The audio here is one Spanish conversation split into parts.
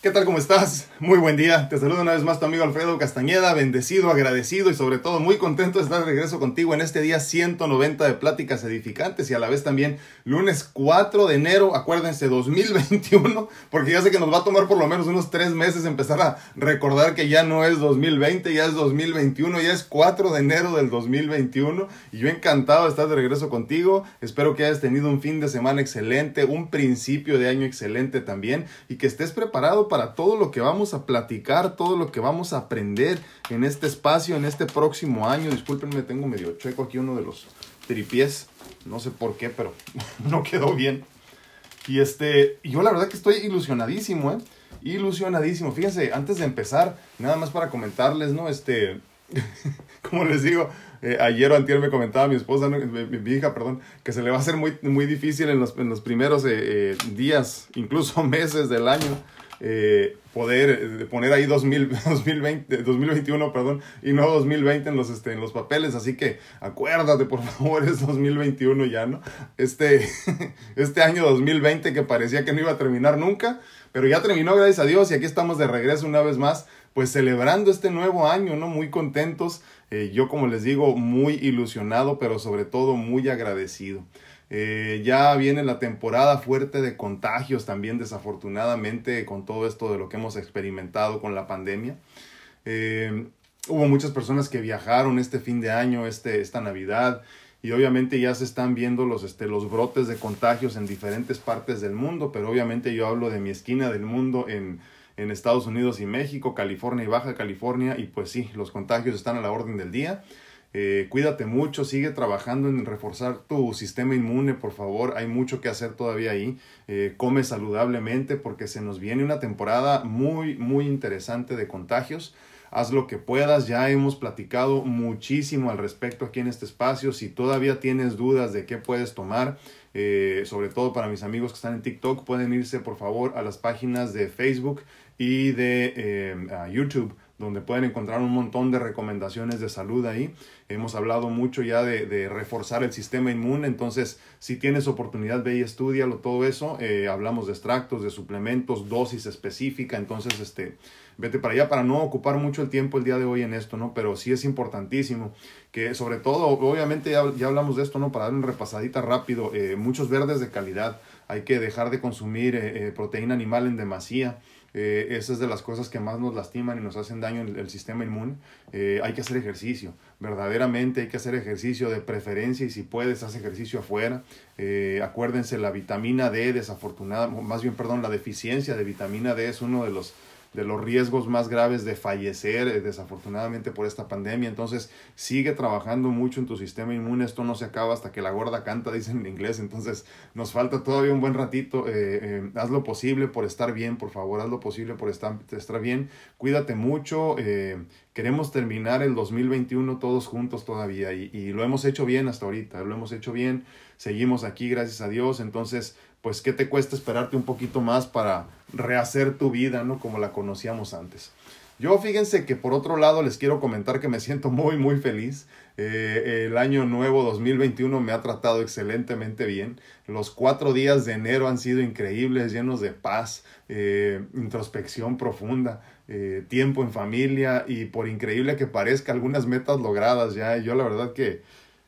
¿Qué tal? ¿Cómo estás? Muy buen día. Te saludo una vez más tu amigo Alfredo Castañeda, bendecido, agradecido y sobre todo muy contento de estar de regreso contigo en este día 190 de pláticas edificantes y a la vez también lunes 4 de enero, acuérdense, 2021, porque ya sé que nos va a tomar por lo menos unos tres meses empezar a recordar que ya no es 2020, ya es 2021, ya es 4 de enero del 2021 y yo encantado de estar de regreso contigo. Espero que hayas tenido un fin de semana excelente, un principio de año excelente también y que estés preparado para todo lo que vamos a platicar, todo lo que vamos a aprender en este espacio, en este próximo año. Discúlpenme, tengo medio checo aquí uno de los tripiés. No sé por qué, pero no quedó bien. Y este, yo la verdad que estoy ilusionadísimo, ¿eh? Ilusionadísimo. Fíjense, antes de empezar, nada más para comentarles, ¿no? Este, como les digo, eh, ayer o antier me comentaba mi esposa, mi, hija, perdón, que se le va a hacer muy, muy difícil en los, en los primeros eh, eh, días, incluso meses del año, eh, poder eh, poner ahí 2000, 2020, 2021 perdón, y no 2020 en los, este, en los papeles. Así que acuérdate, por favor, es 2021 ya, ¿no? Este, este año 2020 que parecía que no iba a terminar nunca, pero ya terminó, gracias a Dios, y aquí estamos de regreso una vez más, pues celebrando este nuevo año, ¿no? Muy contentos. Eh, yo, como les digo, muy ilusionado, pero sobre todo muy agradecido. Eh, ya viene la temporada fuerte de contagios también, desafortunadamente, con todo esto de lo que hemos experimentado con la pandemia. Eh, hubo muchas personas que viajaron este fin de año, este, esta Navidad, y obviamente ya se están viendo los, este, los brotes de contagios en diferentes partes del mundo, pero obviamente yo hablo de mi esquina del mundo en, en Estados Unidos y México, California y Baja California, y pues sí, los contagios están a la orden del día. Eh, cuídate mucho, sigue trabajando en reforzar tu sistema inmune, por favor. Hay mucho que hacer todavía ahí. Eh, come saludablemente porque se nos viene una temporada muy, muy interesante de contagios. Haz lo que puedas, ya hemos platicado muchísimo al respecto aquí en este espacio. Si todavía tienes dudas de qué puedes tomar, eh, sobre todo para mis amigos que están en TikTok, pueden irse por favor a las páginas de Facebook y de YouTube donde pueden encontrar un montón de recomendaciones de salud ahí. Hemos hablado mucho ya de, reforzar el sistema inmune, entonces si tienes oportunidad ve y estudialo todo eso. Eh, hablamos de extractos, de suplementos, dosis específica, entonces este, vete para allá para no ocupar mucho el tiempo el día de hoy en esto, ¿no? Pero sí es importantísimo que sobre todo, obviamente ya, hablamos de esto, ¿no? Para dar una repasadita rápido, eh, muchos verdes de calidad, hay que dejar de consumir eh, proteína animal en demasía. Eh, esa es de las cosas que más nos lastiman y nos hacen daño en el, sistema inmune. Eh, hay que hacer ejercicio, verdaderamente hay que hacer ejercicio de preferencia y si puedes, haz ejercicio afuera. Eh, acuérdense, la vitamina D, desafortunada, más bien, perdón, la deficiencia de vitamina D es uno de los de los riesgos más graves de fallecer eh, desafortunadamente por esta pandemia. Entonces sigue trabajando mucho en tu sistema inmune. Esto no se acaba hasta que la gorda canta, dicen en inglés. Entonces nos falta todavía un buen ratito. Eh, eh, haz lo posible por estar bien, por favor. Haz lo posible por estar, estar bien. Cuídate mucho. queremos terminar el 2021 todos juntos todavía y, y lo hemos hecho bien hasta ahorita. Lo hemos hecho bien. Seguimos aquí, gracias a Dios. Entonces pues ¿qué te cuesta esperarte un poquito más para rehacer tu vida, ¿no? Como la conocíamos antes. Yo fíjense que por otro lado les quiero comentar que me siento muy muy feliz. Eh, el año nuevo 2021 me ha tratado excelentemente bien. Los cuatro días de enero han sido increíbles, llenos de paz, eh, introspección profunda, eh, tiempo en familia y por increíble que parezca algunas metas logradas ya. Yo la verdad que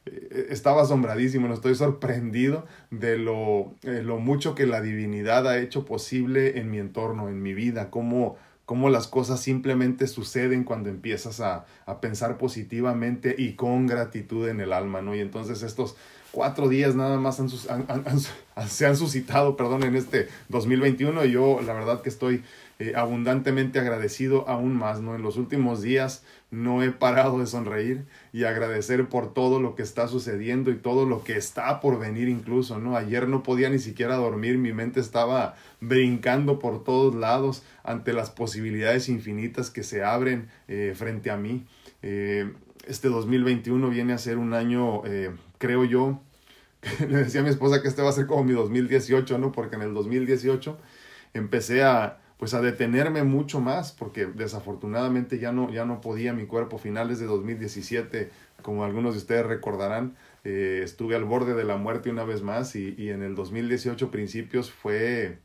estaba asombradísimo, no estoy sorprendido de lo, eh, lo mucho que la divinidad ha hecho posible en mi entorno, en mi vida, cómo, cómo las cosas simplemente suceden cuando empiezas a, a, pensar positivamente y con gratitud en el alma, ¿no? Y entonces estos cuatro días nada más se han suscitado, perdón, en este 2021 y yo la verdad que estoy eh, abundantemente agradecido aún más, ¿no? En los últimos días no he parado de sonreír y agradecer por todo lo que está sucediendo y todo lo que está por venir incluso, ¿no? Ayer no podía ni siquiera dormir, mi mente estaba brincando por todos lados ante las posibilidades infinitas que se abren eh, frente a mí. Eh, este 2021 viene a ser un año, creo yo, le decía a mi esposa que este va a ser como mi 2018, ¿no? Porque en el 2018 empecé a pues a detenerme mucho más porque desafortunadamente ya no, ya no podía mi cuerpo. Finales de 2017, como algunos de ustedes recordarán, eh, estuve al borde de la muerte una vez más y, y, en el 2018 principios fue,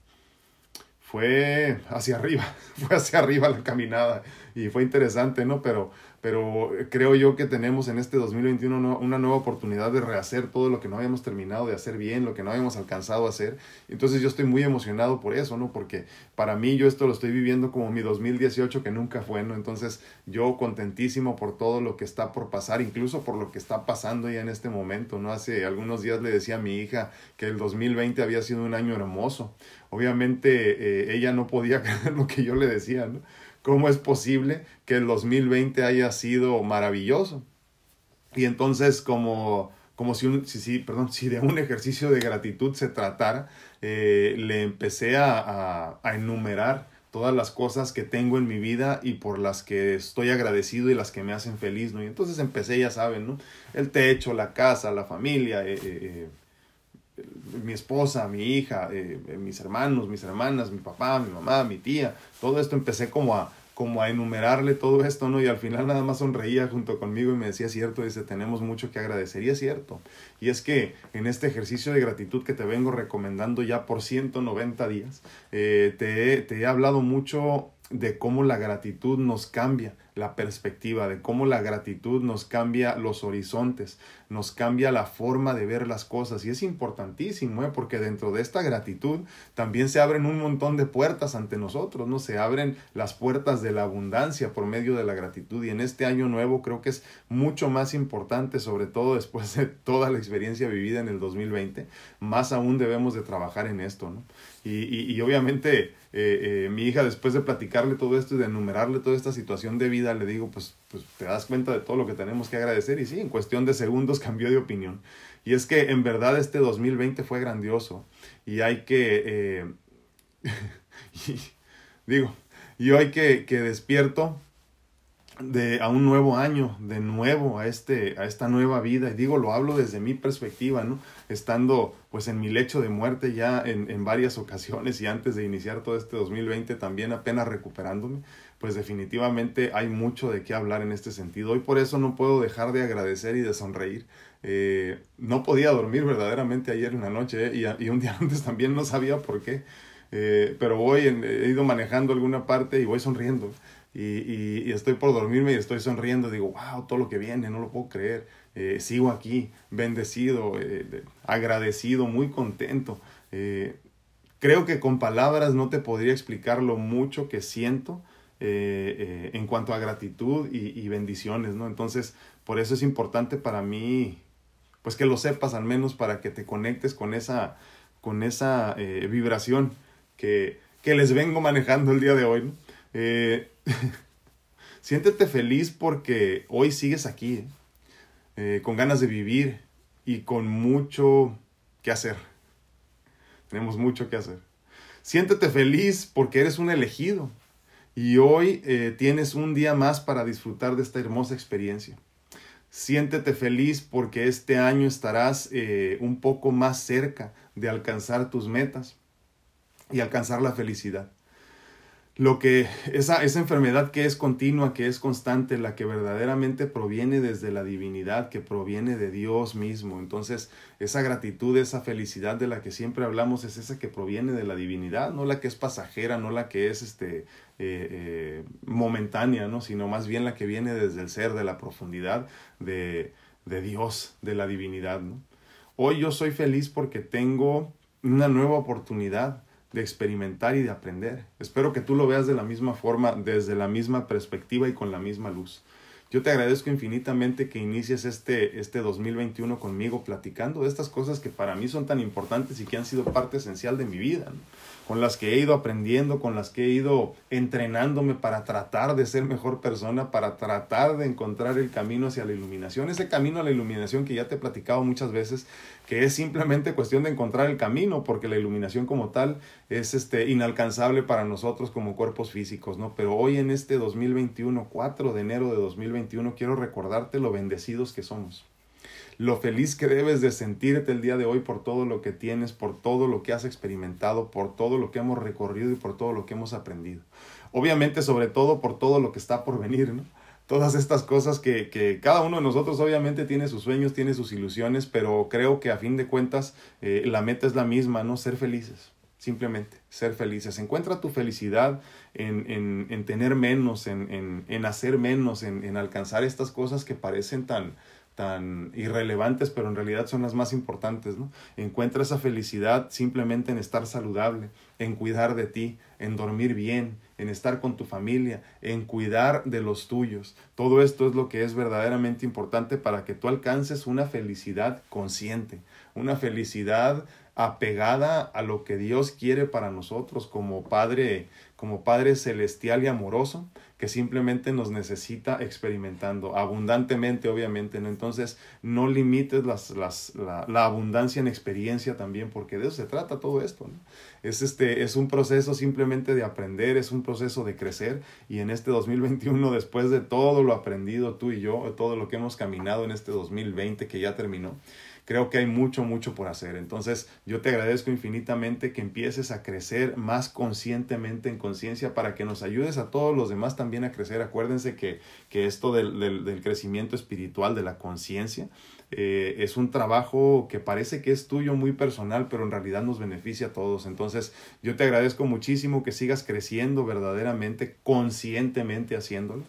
fue hacia arriba, fue hacia arriba la caminada y fue interesante, ¿no? Pero pero creo yo que tenemos en este 2021 una nueva oportunidad de rehacer todo lo que no habíamos terminado de hacer bien, lo que no habíamos alcanzado a hacer. Entonces yo estoy muy emocionado por eso, ¿no? Porque para mí yo esto lo estoy viviendo como mi 2018 que nunca fue, ¿no? Entonces yo contentísimo por todo lo que está por pasar, incluso por lo que está pasando ya en este momento, ¿no? Hace algunos días le decía a mi hija que el 2020 había sido un año hermoso. Obviamente eh, ella no podía creer lo que yo le decía, ¿no? ¿Cómo es posible que el 2020 haya sido maravilloso? Y entonces, como, como si, un, si, perdón, si de un ejercicio de gratitud se tratara, eh, le empecé a, a, enumerar todas las cosas que tengo en mi vida y por las que estoy agradecido y las que me hacen feliz, ¿no? Y entonces empecé, ya saben, ¿no? El techo, la casa, la familia, eh, eh, mi esposa, mi hija, eh, eh, mis hermanos, mis hermanas, mi papá, mi mamá, mi tía, todo esto empecé como a, como a enumerarle todo esto, ¿no? Y al final nada más sonreía junto conmigo y me decía, cierto, dice, tenemos mucho que agradecer. Y es cierto. Y es que en este ejercicio de gratitud que te vengo recomendando ya por 190 días, eh, te he hablado mucho de cómo la gratitud nos cambia la perspectiva, de cómo la gratitud nos cambia los horizontes, nos cambia la forma de ver las cosas. Y es importantísimo, ¿eh? porque dentro de esta gratitud también se abren un montón de puertas ante nosotros, ¿no? Se abren las puertas de la abundancia por medio de la gratitud. Y en este año nuevo creo que es mucho más importante, sobre todo después de toda la experiencia vivida en el 2020, más aún debemos de trabajar en esto, ¿no? Y, y, obviamente eh, eh, mi hija, después de platicarle todo esto y de enumerarle toda esta situación de vida, le digo, pues, pues te das cuenta de todo lo que tenemos que agradecer. Y sí, en cuestión de segundos cambió de opinión. Y es que en verdad este 2020 fue grandioso. Y hay que, eh, digo, y hoy que, que despierto, de, a un nuevo año, de nuevo a, este, a esta nueva vida. Y digo, lo hablo desde mi perspectiva, ¿no? Estando pues en mi lecho de muerte ya en, en varias ocasiones y antes de iniciar todo este 2020 también apenas recuperándome, pues definitivamente hay mucho de qué hablar en este sentido. Hoy por eso no puedo dejar de agradecer y de sonreír. Eh, no podía dormir verdaderamente ayer en la noche ¿eh? y, y, un día antes también no sabía por qué. Eh, pero voy, he ido manejando alguna parte y voy sonriendo y, y, estoy por dormirme y estoy sonriendo, digo, wow, todo lo que viene, no lo puedo creer, sigo aquí, bendecido, agradecido, muy contento. Creo que con palabras no te podría explicar lo mucho que siento en cuanto a gratitud y, bendiciones, ¿no? Entonces, por eso es importante para mí, pues que lo sepas al menos para que te conectes con esa, con esa vibración que, que les vengo manejando el día de hoy. Eh, siéntete feliz porque hoy sigues aquí, ¿eh? Eh, con ganas de vivir y con mucho que hacer. Tenemos mucho que hacer. Siéntete feliz porque eres un elegido y hoy tienes un día más para disfrutar de esta hermosa experiencia. Siéntete feliz porque este año estarás un poco más cerca de alcanzar tus metas y alcanzar la felicidad lo que esa, esa enfermedad que es continua, que es constante, la que verdaderamente proviene desde la divinidad, que proviene de Dios mismo. Entonces, esa gratitud, esa felicidad de la que siempre hablamos es esa que proviene de la divinidad, no la que es pasajera, no la que es este, eh, eh, momentánea, ¿no? sino más bien la que viene desde el ser, de la profundidad de, de Dios, de la divinidad. ¿no? Hoy yo soy feliz porque tengo una nueva oportunidad de experimentar y de aprender. Espero que tú lo veas de la misma forma, desde la misma perspectiva y con la misma luz. Yo te agradezco infinitamente que inicies este, este 2021 conmigo platicando de estas cosas que para mí son tan importantes y que han sido parte esencial de mi vida con las que he ido aprendiendo, con las que he ido entrenándome para tratar de ser mejor persona, para tratar de encontrar el camino hacia la iluminación, ese camino a la iluminación que ya te he platicado muchas veces, que es simplemente cuestión de encontrar el camino, porque la iluminación como tal es este inalcanzable para nosotros como cuerpos físicos, ¿no? Pero hoy en este 2021, 4 de enero de 2021, quiero recordarte lo bendecidos que somos lo feliz que debes de sentirte el día de hoy por todo lo que tienes, por todo lo que has experimentado, por todo lo que hemos recorrido y por todo lo que hemos aprendido. Obviamente, sobre todo por todo lo que está por venir, ¿no? Todas estas cosas que, que cada uno de nosotros obviamente tiene sus sueños, tiene sus ilusiones, pero creo que a fin de cuentas eh, la meta es la misma, ¿no? Ser felices simplemente ser felices. Encuentra tu felicidad en, en, en tener menos, en, en hacer menos, en, alcanzar estas cosas que parecen tan, tan irrelevantes, pero en realidad son las más importantes, ¿no? Encuentra esa felicidad simplemente en estar saludable, en cuidar de ti, en dormir bien, en estar con tu familia, en cuidar de los tuyos. Todo esto es lo que es verdaderamente importante para que tú alcances una felicidad consciente, una felicidad apegada a lo que Dios quiere para nosotros como Padre, como Padre celestial y amoroso, que simplemente nos necesita experimentando abundantemente, obviamente, ¿no? Entonces, no limites las, las, la, abundancia en experiencia también, porque de eso se trata todo esto. Es, este, es un proceso simplemente de aprender, es un proceso de crecer, y en este 2021, después de todo lo aprendido tú y yo, todo lo que hemos caminado en este 2020 que ya terminó, creo que hay mucho, mucho por hacer. Entonces, yo te agradezco infinitamente que empieces a crecer más conscientemente en conciencia para que nos ayudes a todos los demás también a crecer. Acuérdense que, que esto del, del, crecimiento espiritual, de la conciencia, eh, es un trabajo que parece que es tuyo muy personal, pero en realidad nos beneficia a todos. Entonces, yo te agradezco muchísimo que sigas creciendo verdaderamente, conscientemente haciéndolo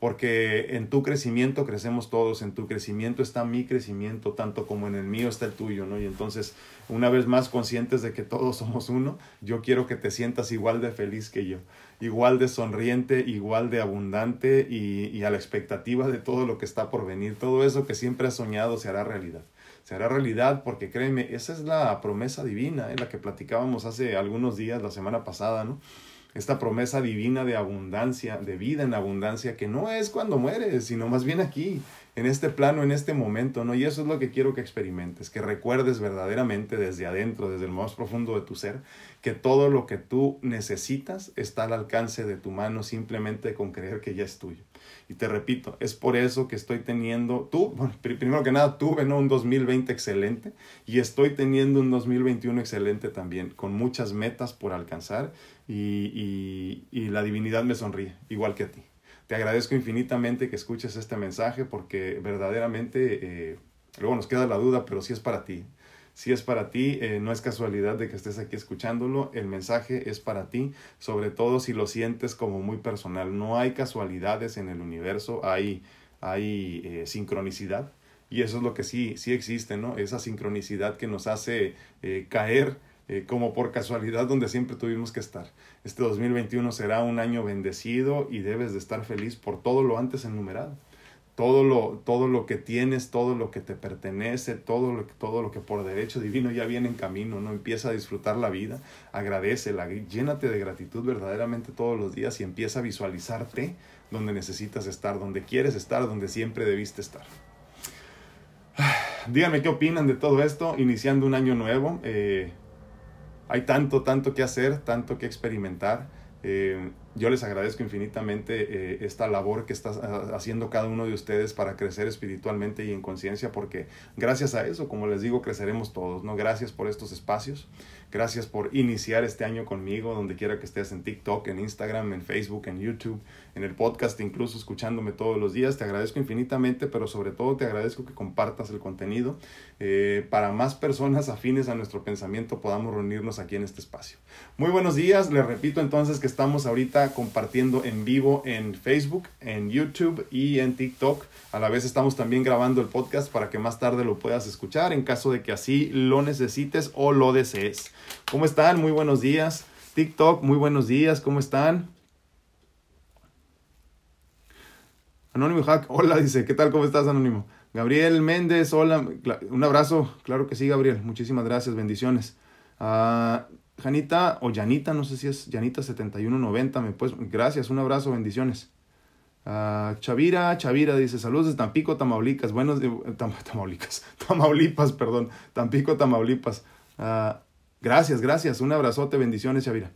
porque en tu crecimiento crecemos todos, en tu crecimiento está mi crecimiento, tanto como en el mío está el tuyo, ¿no? Y entonces, una vez más conscientes de que todos somos uno, yo quiero que te sientas igual de feliz que yo, igual de sonriente, igual de abundante y, y a la expectativa de todo lo que está por venir, todo eso que siempre has soñado se hará realidad se hará realidad porque créeme, esa es la promesa divina, en ¿eh? la que platicábamos hace algunos días, la semana pasada, ¿no? Esta promesa divina de abundancia, de vida en abundancia, que no es cuando mueres, sino más bien aquí, en este plano, en este momento, ¿no? Y eso es lo que quiero que experimentes, que recuerdes verdaderamente desde adentro, desde el más profundo de tu ser, que todo lo que tú necesitas está al alcance de tu mano simplemente con creer que ya es tuyo. Y te repito, es por eso que estoy teniendo, tú, primero que nada, tuve ¿no? un 2020 excelente y estoy teniendo un 2021 excelente también, con muchas metas por alcanzar y, y, la divinidad me sonríe, igual que a ti. Te agradezco infinitamente que escuches este mensaje porque verdaderamente, eh, luego nos queda la duda, pero sí es para ti. Si es para ti, eh, no es casualidad de que estés aquí escuchándolo, el mensaje es para ti, sobre todo si lo sientes como muy personal. No hay casualidades en el universo, hay, hay eh, sincronicidad y eso es lo que sí, sí existe, ¿no? Esa sincronicidad que nos hace eh, como por casualidad donde siempre tuvimos que estar. Este 2021 será un año bendecido y debes de estar feliz por todo lo antes enumerado todo lo, todo lo que tienes, todo lo que te pertenece, todo lo, todo lo que por derecho divino ya viene en camino, ¿no? Empieza a disfrutar la vida, agradecela, llénate de gratitud verdaderamente todos los días y empieza a visualizarte donde necesitas estar, donde quieres estar, donde siempre debiste estar. Díganme qué opinan de todo esto, iniciando un año nuevo. Eh, hay tanto, tanto que hacer, tanto que experimentar. Eh, yo les agradezco infinitamente eh, esta labor que está haciendo cada uno de ustedes para crecer espiritualmente y en conciencia, porque gracias a eso, como les digo, creceremos todos, ¿no? Gracias por estos espacios. Gracias por iniciar este año conmigo, donde quiera que estés en TikTok, en Instagram, en Facebook, en YouTube, en el podcast, incluso escuchándome todos los días. Te agradezco infinitamente, pero sobre todo te agradezco que compartas el contenido eh, para más personas afines a nuestro pensamiento podamos reunirnos aquí en este espacio. Muy buenos días, les repito entonces que estamos ahorita compartiendo en vivo en Facebook, en YouTube y en TikTok. A la vez estamos también grabando el podcast para que más tarde lo puedas escuchar en caso de que así lo necesites o lo desees. ¿Cómo están? Muy buenos días. TikTok, muy buenos días. ¿Cómo están? Anónimo Hack, hola, dice, ¿qué tal? ¿Cómo estás, Anónimo? Gabriel Méndez, hola, un abrazo, claro que sí, Gabriel, muchísimas gracias, bendiciones. Uh, Janita, o Janita, no sé si es Janita7190, me pues, gracias, un abrazo, bendiciones. Uh, Chavira, Chavira dice, saludos de Tampico, Tamaulipas, buenos, eh, Tamaulipas, Tamaulipas, perdón, Tampico, Tamaulipas. Uh, Gracias, gracias. Un abrazote, bendiciones, Xavira.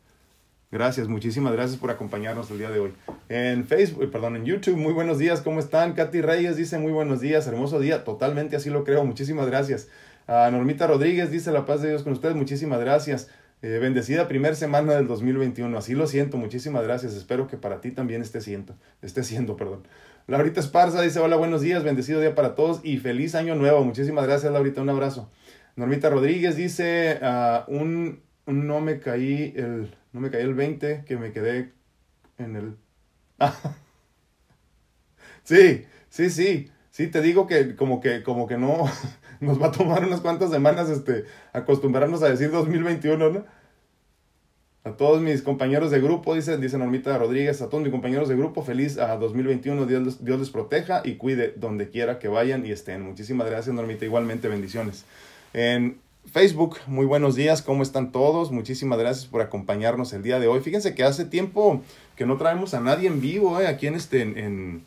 Gracias, muchísimas gracias por acompañarnos el día de hoy. En Facebook, perdón, en YouTube, muy buenos días, ¿cómo están? Katy Reyes dice muy buenos días, hermoso día, totalmente así lo creo, muchísimas gracias. A Normita Rodríguez dice la paz de Dios con ustedes, muchísimas gracias. Eh, bendecida primer semana del 2021, así lo siento, muchísimas gracias, espero que para ti también esté siendo, esté siendo, perdón. Laurita Esparza dice hola, buenos días, bendecido día para todos y feliz año nuevo, muchísimas gracias Laurita, un abrazo. Normita Rodríguez dice, uh, un, no me caí el, no me caí el 20, que me quedé en el... sí, sí, sí, sí, te digo que como que, como que no, nos va a tomar unas cuantas semanas este, acostumbrarnos a decir 2021, ¿no? A todos mis compañeros de grupo, dice, dice Normita Rodríguez, a todos mis compañeros de grupo, feliz a 2021, Dios, Dios les proteja y cuide donde quiera que vayan y estén. Muchísimas gracias, Normita, igualmente bendiciones. En Facebook, muy buenos días, ¿cómo están todos? Muchísimas gracias por acompañarnos el día de hoy. Fíjense que hace tiempo que no traemos a nadie en vivo, ¿eh? aquí en, este, en en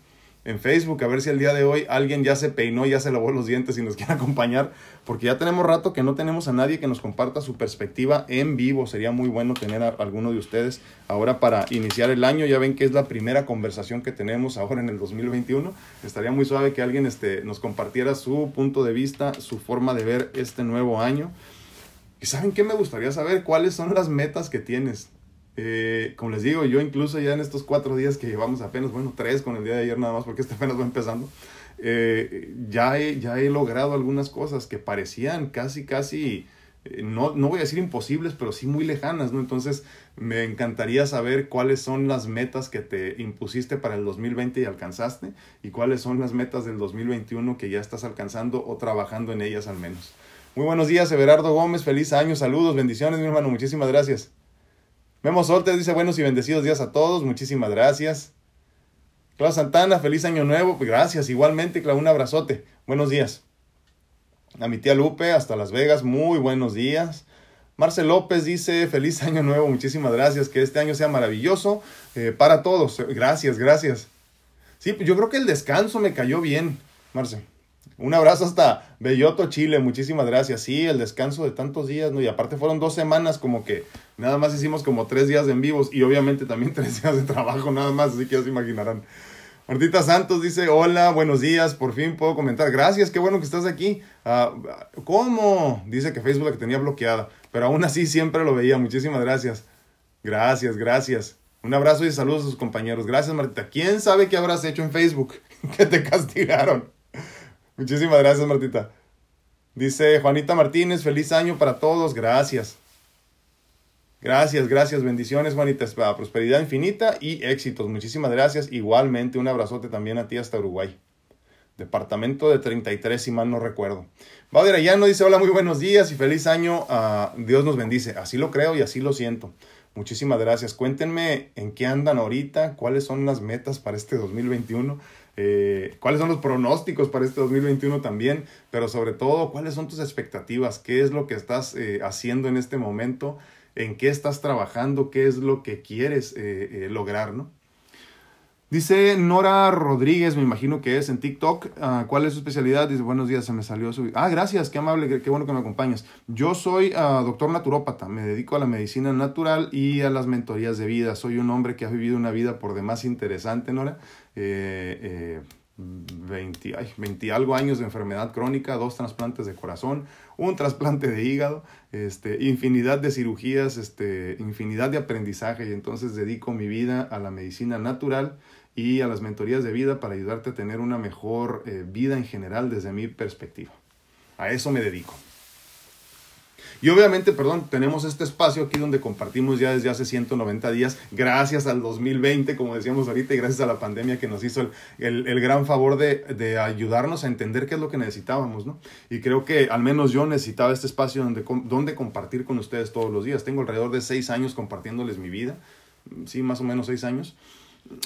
Facebook, a ver si el día de hoy alguien ya se peinó, ya se lavó los dientes y nos quiere acompañar, porque ya tenemos rato que no tenemos a nadie que nos comparta su perspectiva en vivo. Sería muy bueno tener a alguno de ustedes ahora para iniciar el año. Ya ven que es la primera conversación que tenemos ahora en el 2021. Estaría muy suave que alguien este, nos compartiera su punto de vista, su forma de ver este nuevo año. ¿Y saben qué me gustaría saber? ¿Cuáles son las metas que tienes? Eh, como les digo, yo incluso ya en estos cuatro días que llevamos apenas, bueno, tres con el día de ayer nada más, porque este apenas va empezando, eh, ya, he, ya he logrado algunas cosas que parecían casi, casi, eh, no, no voy a decir imposibles, pero sí muy lejanas, ¿no? Entonces, me encantaría saber cuáles son las metas que te impusiste para el 2020 y alcanzaste, y cuáles son las metas del 2021 que ya estás alcanzando o trabajando en ellas al menos. Muy buenos días, Everardo Gómez, feliz año, saludos, bendiciones, mi hermano, muchísimas gracias. Memo Soltes dice buenos y bendecidos días a todos. Muchísimas gracias. Clau Santana, feliz año nuevo. Gracias, igualmente, Clau, un abrazote. Buenos días. A mi tía Lupe, hasta Las Vegas, muy buenos días. Marcel López dice, feliz año nuevo, muchísimas gracias, que este año sea maravilloso eh, para todos. Gracias, gracias. Sí, yo creo que el descanso me cayó bien, Marcel. Un abrazo hasta Belloto, Chile. Muchísimas gracias. Sí, el descanso de tantos días, ¿no? Y aparte fueron dos semanas como que nada más hicimos como tres días en vivos y obviamente también tres días de trabajo nada más, así que ya se imaginarán. Martita Santos dice, hola, buenos días, por fin puedo comentar. Gracias, qué bueno que estás aquí. Ah, ¿Cómo? Dice que Facebook la tenía bloqueada, pero aún así siempre lo veía. Muchísimas gracias. Gracias, gracias. Un abrazo y saludos a sus compañeros. Gracias, Martita. ¿Quién sabe qué habrás hecho en Facebook? que te castigaron. Muchísimas gracias, Martita. Dice Juanita Martínez, feliz año para todos, gracias. Gracias, gracias, bendiciones, Juanita, prosperidad infinita y éxitos. Muchísimas gracias. Igualmente, un abrazote también a ti hasta Uruguay. Departamento de 33, si mal no recuerdo. ya no dice, hola, muy buenos días y feliz año. Ah, Dios nos bendice. Así lo creo y así lo siento. Muchísimas gracias. Cuéntenme en qué andan ahorita, cuáles son las metas para este 2021. Eh, cuáles son los pronósticos para este 2021 también, pero sobre todo, cuáles son tus expectativas, qué es lo que estás eh, haciendo en este momento, en qué estás trabajando, qué es lo que quieres eh, lograr, ¿no? Dice Nora Rodríguez, me imagino que es en TikTok. Ah, ¿Cuál es su especialidad? Dice, buenos días, se me salió su... Ah, gracias, qué amable, qué, bueno que me acompañas. Yo soy uh, doctor naturópata, me dedico a la medicina natural y a las mentorías de vida. Soy un hombre que ha vivido una vida por demás interesante, Nora. Eh, 20, eh, 20 algo años de enfermedad crónica, dos trasplantes de corazón, un trasplante de hígado, este, infinidad de cirugías, este, infinidad de aprendizaje y entonces dedico mi vida a la medicina natural y a las mentorías de vida para ayudarte a tener una mejor eh, vida en general desde mi perspectiva. A eso me dedico. Y obviamente, perdón, tenemos este espacio aquí donde compartimos ya desde hace 190 días, gracias al 2020, como decíamos ahorita, y gracias a la pandemia que nos hizo el, el, gran favor de, de, ayudarnos a entender qué es lo que necesitábamos, ¿no? Y creo que al menos yo necesitaba este espacio donde, donde compartir con ustedes todos los días. Tengo alrededor de seis años compartiéndoles mi vida, sí, más o menos seis años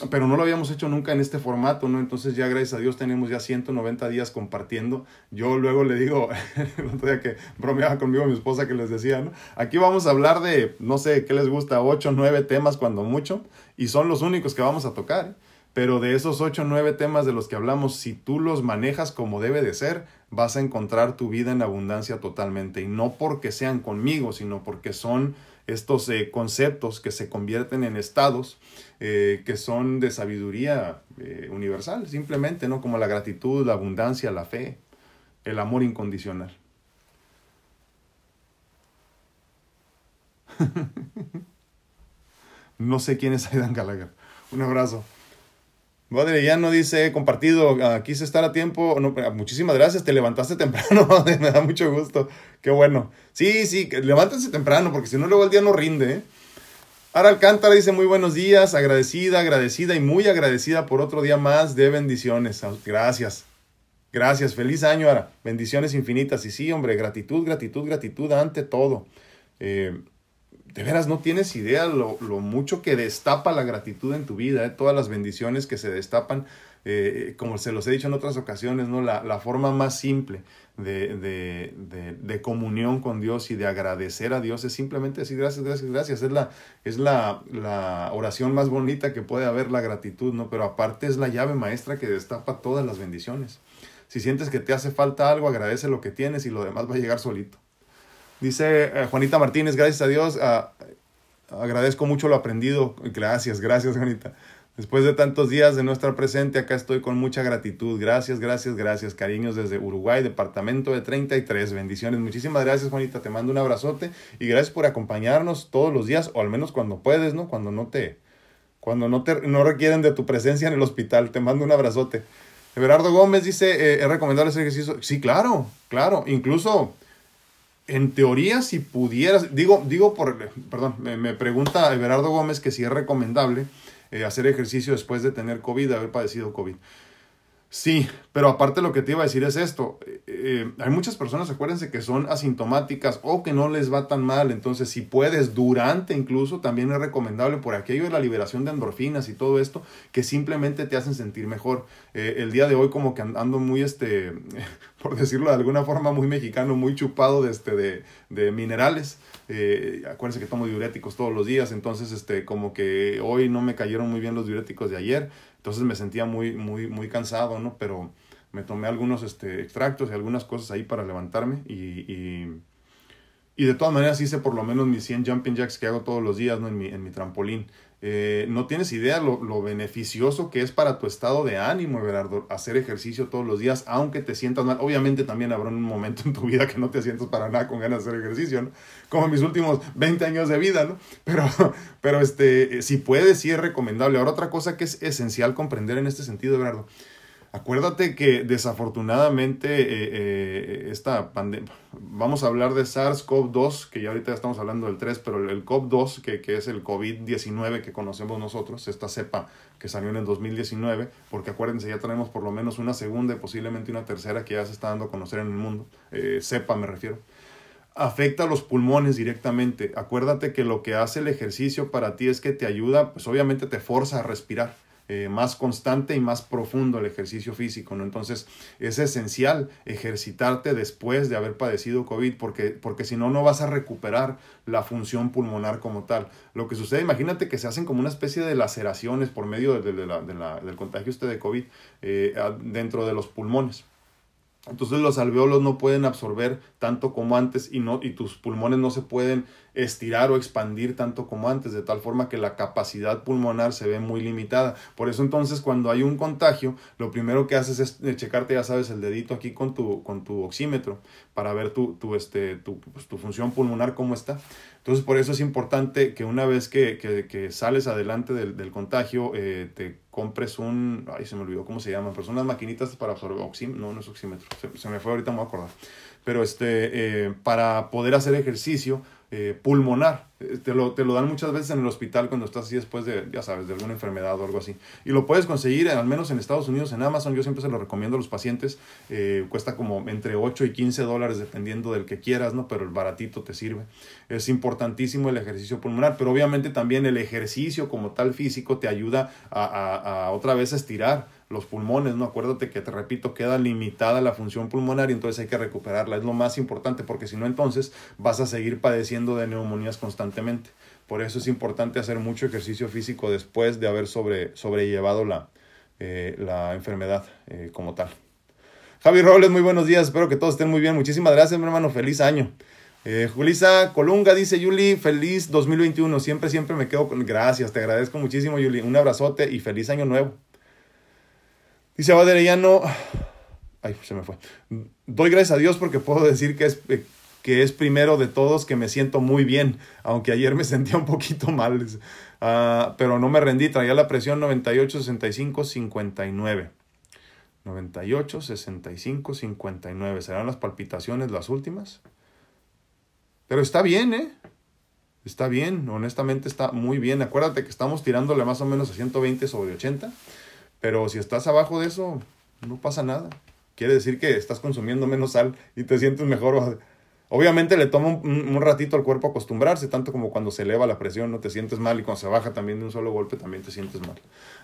pero no lo habíamos hecho nunca en este formato, ¿no? Entonces ya gracias a Dios tenemos ya 190 días compartiendo. Yo luego le digo, el otro día que bromeaba conmigo mi esposa que les decía, ¿no? Aquí vamos a hablar de, no sé, ¿qué les gusta? 8 o 9 temas cuando mucho, y son los únicos que vamos a tocar, ¿eh? Pero de esos 8 o 9 temas de los que hablamos, si tú los manejas como debe de ser, vas a encontrar tu vida en abundancia totalmente. Y no porque sean conmigo, sino porque son estos eh, conceptos que se convierten en estados eh, que son de sabiduría eh, universal, simplemente, ¿no? Como la gratitud, la abundancia, la fe, el amor incondicional. no sé quién es Aidan Gallagher. Un abrazo. Ya no dice, compartido, quise estar a tiempo. No, muchísimas gracias, te levantaste temprano, me da mucho gusto. Qué bueno. Sí, sí, levántense temprano, porque si no, luego el día no rinde. ¿eh? Ara Alcántara dice muy buenos días, agradecida, agradecida y muy agradecida por otro día más de bendiciones. Gracias. Gracias, feliz año, Ara. Bendiciones infinitas. Y sí, hombre, gratitud, gratitud, gratitud ante todo. Eh, de veras no tienes idea lo, mucho que destapa la gratitud en tu vida, ¿eh? todas las bendiciones que se destapan, eh, como se los he dicho en otras ocasiones, ¿no? la, la forma más simple de, de, de, de, comunión con Dios y de agradecer a Dios es simplemente decir gracias, gracias, gracias. Es, la, es la, la oración más bonita que puede haber la gratitud, ¿no? pero aparte es la llave maestra que destapa todas las bendiciones. Si sientes que te hace falta algo, agradece lo que tienes y lo demás va a llegar solito. Dice eh, Juanita Martínez, gracias a Dios, agradezco mucho lo aprendido. Gracias, gracias Juanita. Después de tantos días de no estar presente, acá estoy con mucha gratitud. Gracias, gracias, gracias. Cariños desde Uruguay, departamento de 33. Bendiciones. Muchísimas gracias, Juanita. Te mando un abrazote y gracias por acompañarnos todos los días, o al menos cuando puedes, ¿no? Cuando no te, cuando no te, no requieren de tu presencia en el hospital. Te mando un abrazote. Everardo Gómez dice, eh, ¿es recomendable ese ejercicio? Sí, claro, claro. Incluso en teoría, si pudieras, digo, digo por, perdón, me, pregunta Everardo Gómez que si es recomendable eh, hacer ejercicio después de tener COVID, haber padecido COVID. Sí, pero aparte lo que te iba a decir es esto. Eh, eh, hay muchas personas, acuérdense, que son asintomáticas o que no les va tan mal. Entonces, si puedes, durante incluso, también es recomendable por aquello de la liberación de endorfinas y todo esto, que simplemente te hacen sentir mejor. Eh, el día de hoy como que ando muy, este, por decirlo de alguna forma, muy mexicano, muy chupado de, este, de, de minerales. acuérdense que tomo diuréticos todos los días, entonces este, como que hoy no me cayeron muy bien los diuréticos de ayer entonces me sentía muy, muy, muy cansado, ¿no? Pero me tomé algunos este, extractos y algunas cosas ahí para levantarme y, y, y, de todas maneras hice por lo menos mis 100 jumping jacks que hago todos los días, ¿no? En mi, en mi trampolín. Eh, no tienes idea lo, lo, beneficioso que es para tu estado de ánimo, Everardo, hacer ejercicio todos los días, aunque te sientas mal. Obviamente también habrá un momento en tu vida que no te sientas para nada con ganas de hacer ejercicio, ¿no? Como mis últimos 20 años de vida, ¿no? Pero, pero este, si puedes, sí es recomendable. Ahora, otra cosa que es esencial comprender en este sentido, Everardo, Acuérdate que desafortunadamente eh, eh, esta pandemia, vamos a hablar de SARS-CoV-2, que ya ahorita estamos hablando del 3, pero el CoV-2, que, que, es el COVID-19 que conocemos nosotros, esta cepa que salió en el 2019, porque acuérdense, ya tenemos por lo menos una segunda y posiblemente una tercera que ya se está dando a conocer en el mundo, eh, cepa me refiero afecta a los pulmones directamente. Acuérdate que lo que hace el ejercicio para ti es que te ayuda, pues obviamente te forza a respirar. Eh, más constante y más profundo el ejercicio físico, ¿no? Entonces es esencial ejercitarte después de haber padecido COVID porque, porque si no, no vas a recuperar la función pulmonar como tal. Lo que sucede, imagínate que se hacen como una especie de laceraciones por medio de, del contagio este de COVID eh, dentro de los pulmones. Entonces los alveolos no pueden absorber tanto como antes y, no, y tus pulmones no se pueden estirar o expandir tanto como antes, de tal forma que la capacidad pulmonar se ve muy limitada. Por eso entonces cuando hay un contagio, lo primero que haces es eh, checarte, ya sabes, el dedito aquí con tu, con tu oxímetro para ver tu, tu, este, tu, pues, tu función pulmonar cómo está. Entonces, por eso es importante que una vez que, que, que sales adelante del, del contagio, eh, te compres un, ay, se me olvidó cómo se llaman, pero son unas maquinitas para absorber oxímetro, no, no es oxímetro, se, me fue ahorita, me voy a acordar. Pero este, eh, para poder hacer ejercicio, eh, pulmonar. Eh, te lo, te lo dan muchas veces en el hospital cuando estás así después de, ya sabes, de alguna enfermedad o algo así. Y lo puedes conseguir, al menos en Estados Unidos, en Amazon. Yo siempre se lo recomiendo a los pacientes. Eh, cuesta como entre 8 y 15 dólares dependiendo del que quieras, ¿no? Pero el baratito te sirve. Es importantísimo el ejercicio pulmonar, pero obviamente también el ejercicio como tal físico te ayuda a, a, a otra vez estirar los pulmones, ¿no? Acuérdate que te repito, queda limitada la función pulmonar y entonces hay que recuperarla. Es lo más importante porque si no, entonces vas a seguir padeciendo de neumonías constantemente. Por eso es importante hacer mucho ejercicio físico después de haber sobre, sobrellevado la, eh, la enfermedad eh, como tal. Javi Robles, muy buenos días. Espero que todos estén muy bien. Muchísimas gracias, mi hermano. Feliz año. Eh, Julisa Colunga dice, Yuli, feliz 2021. Siempre, siempre me quedo con... Gracias, te agradezco muchísimo, Yuli. Un abrazote y feliz año nuevo. Dice Abad Ay, se me fue. Doy gracias a Dios porque puedo decir que es, que es primero de todos, que me siento muy bien, aunque ayer me sentía un poquito mal, uh, pero no me rendí, traía la presión 98, 65, 59. 98, 65, 59. ¿Serán las palpitaciones las últimas? Pero está bien, ¿eh? Está bien, honestamente está muy bien. Acuérdate que estamos tirándole más o menos a 120 sobre 80, pero si estás abajo de eso, no pasa nada. Quiere decir que estás consumiendo menos sal y te sientes mejor. Obviamente le toma un, ratito al cuerpo acostumbrarse, tanto como cuando se eleva la presión, no te sientes mal y cuando se baja también de un solo golpe también te sientes mal.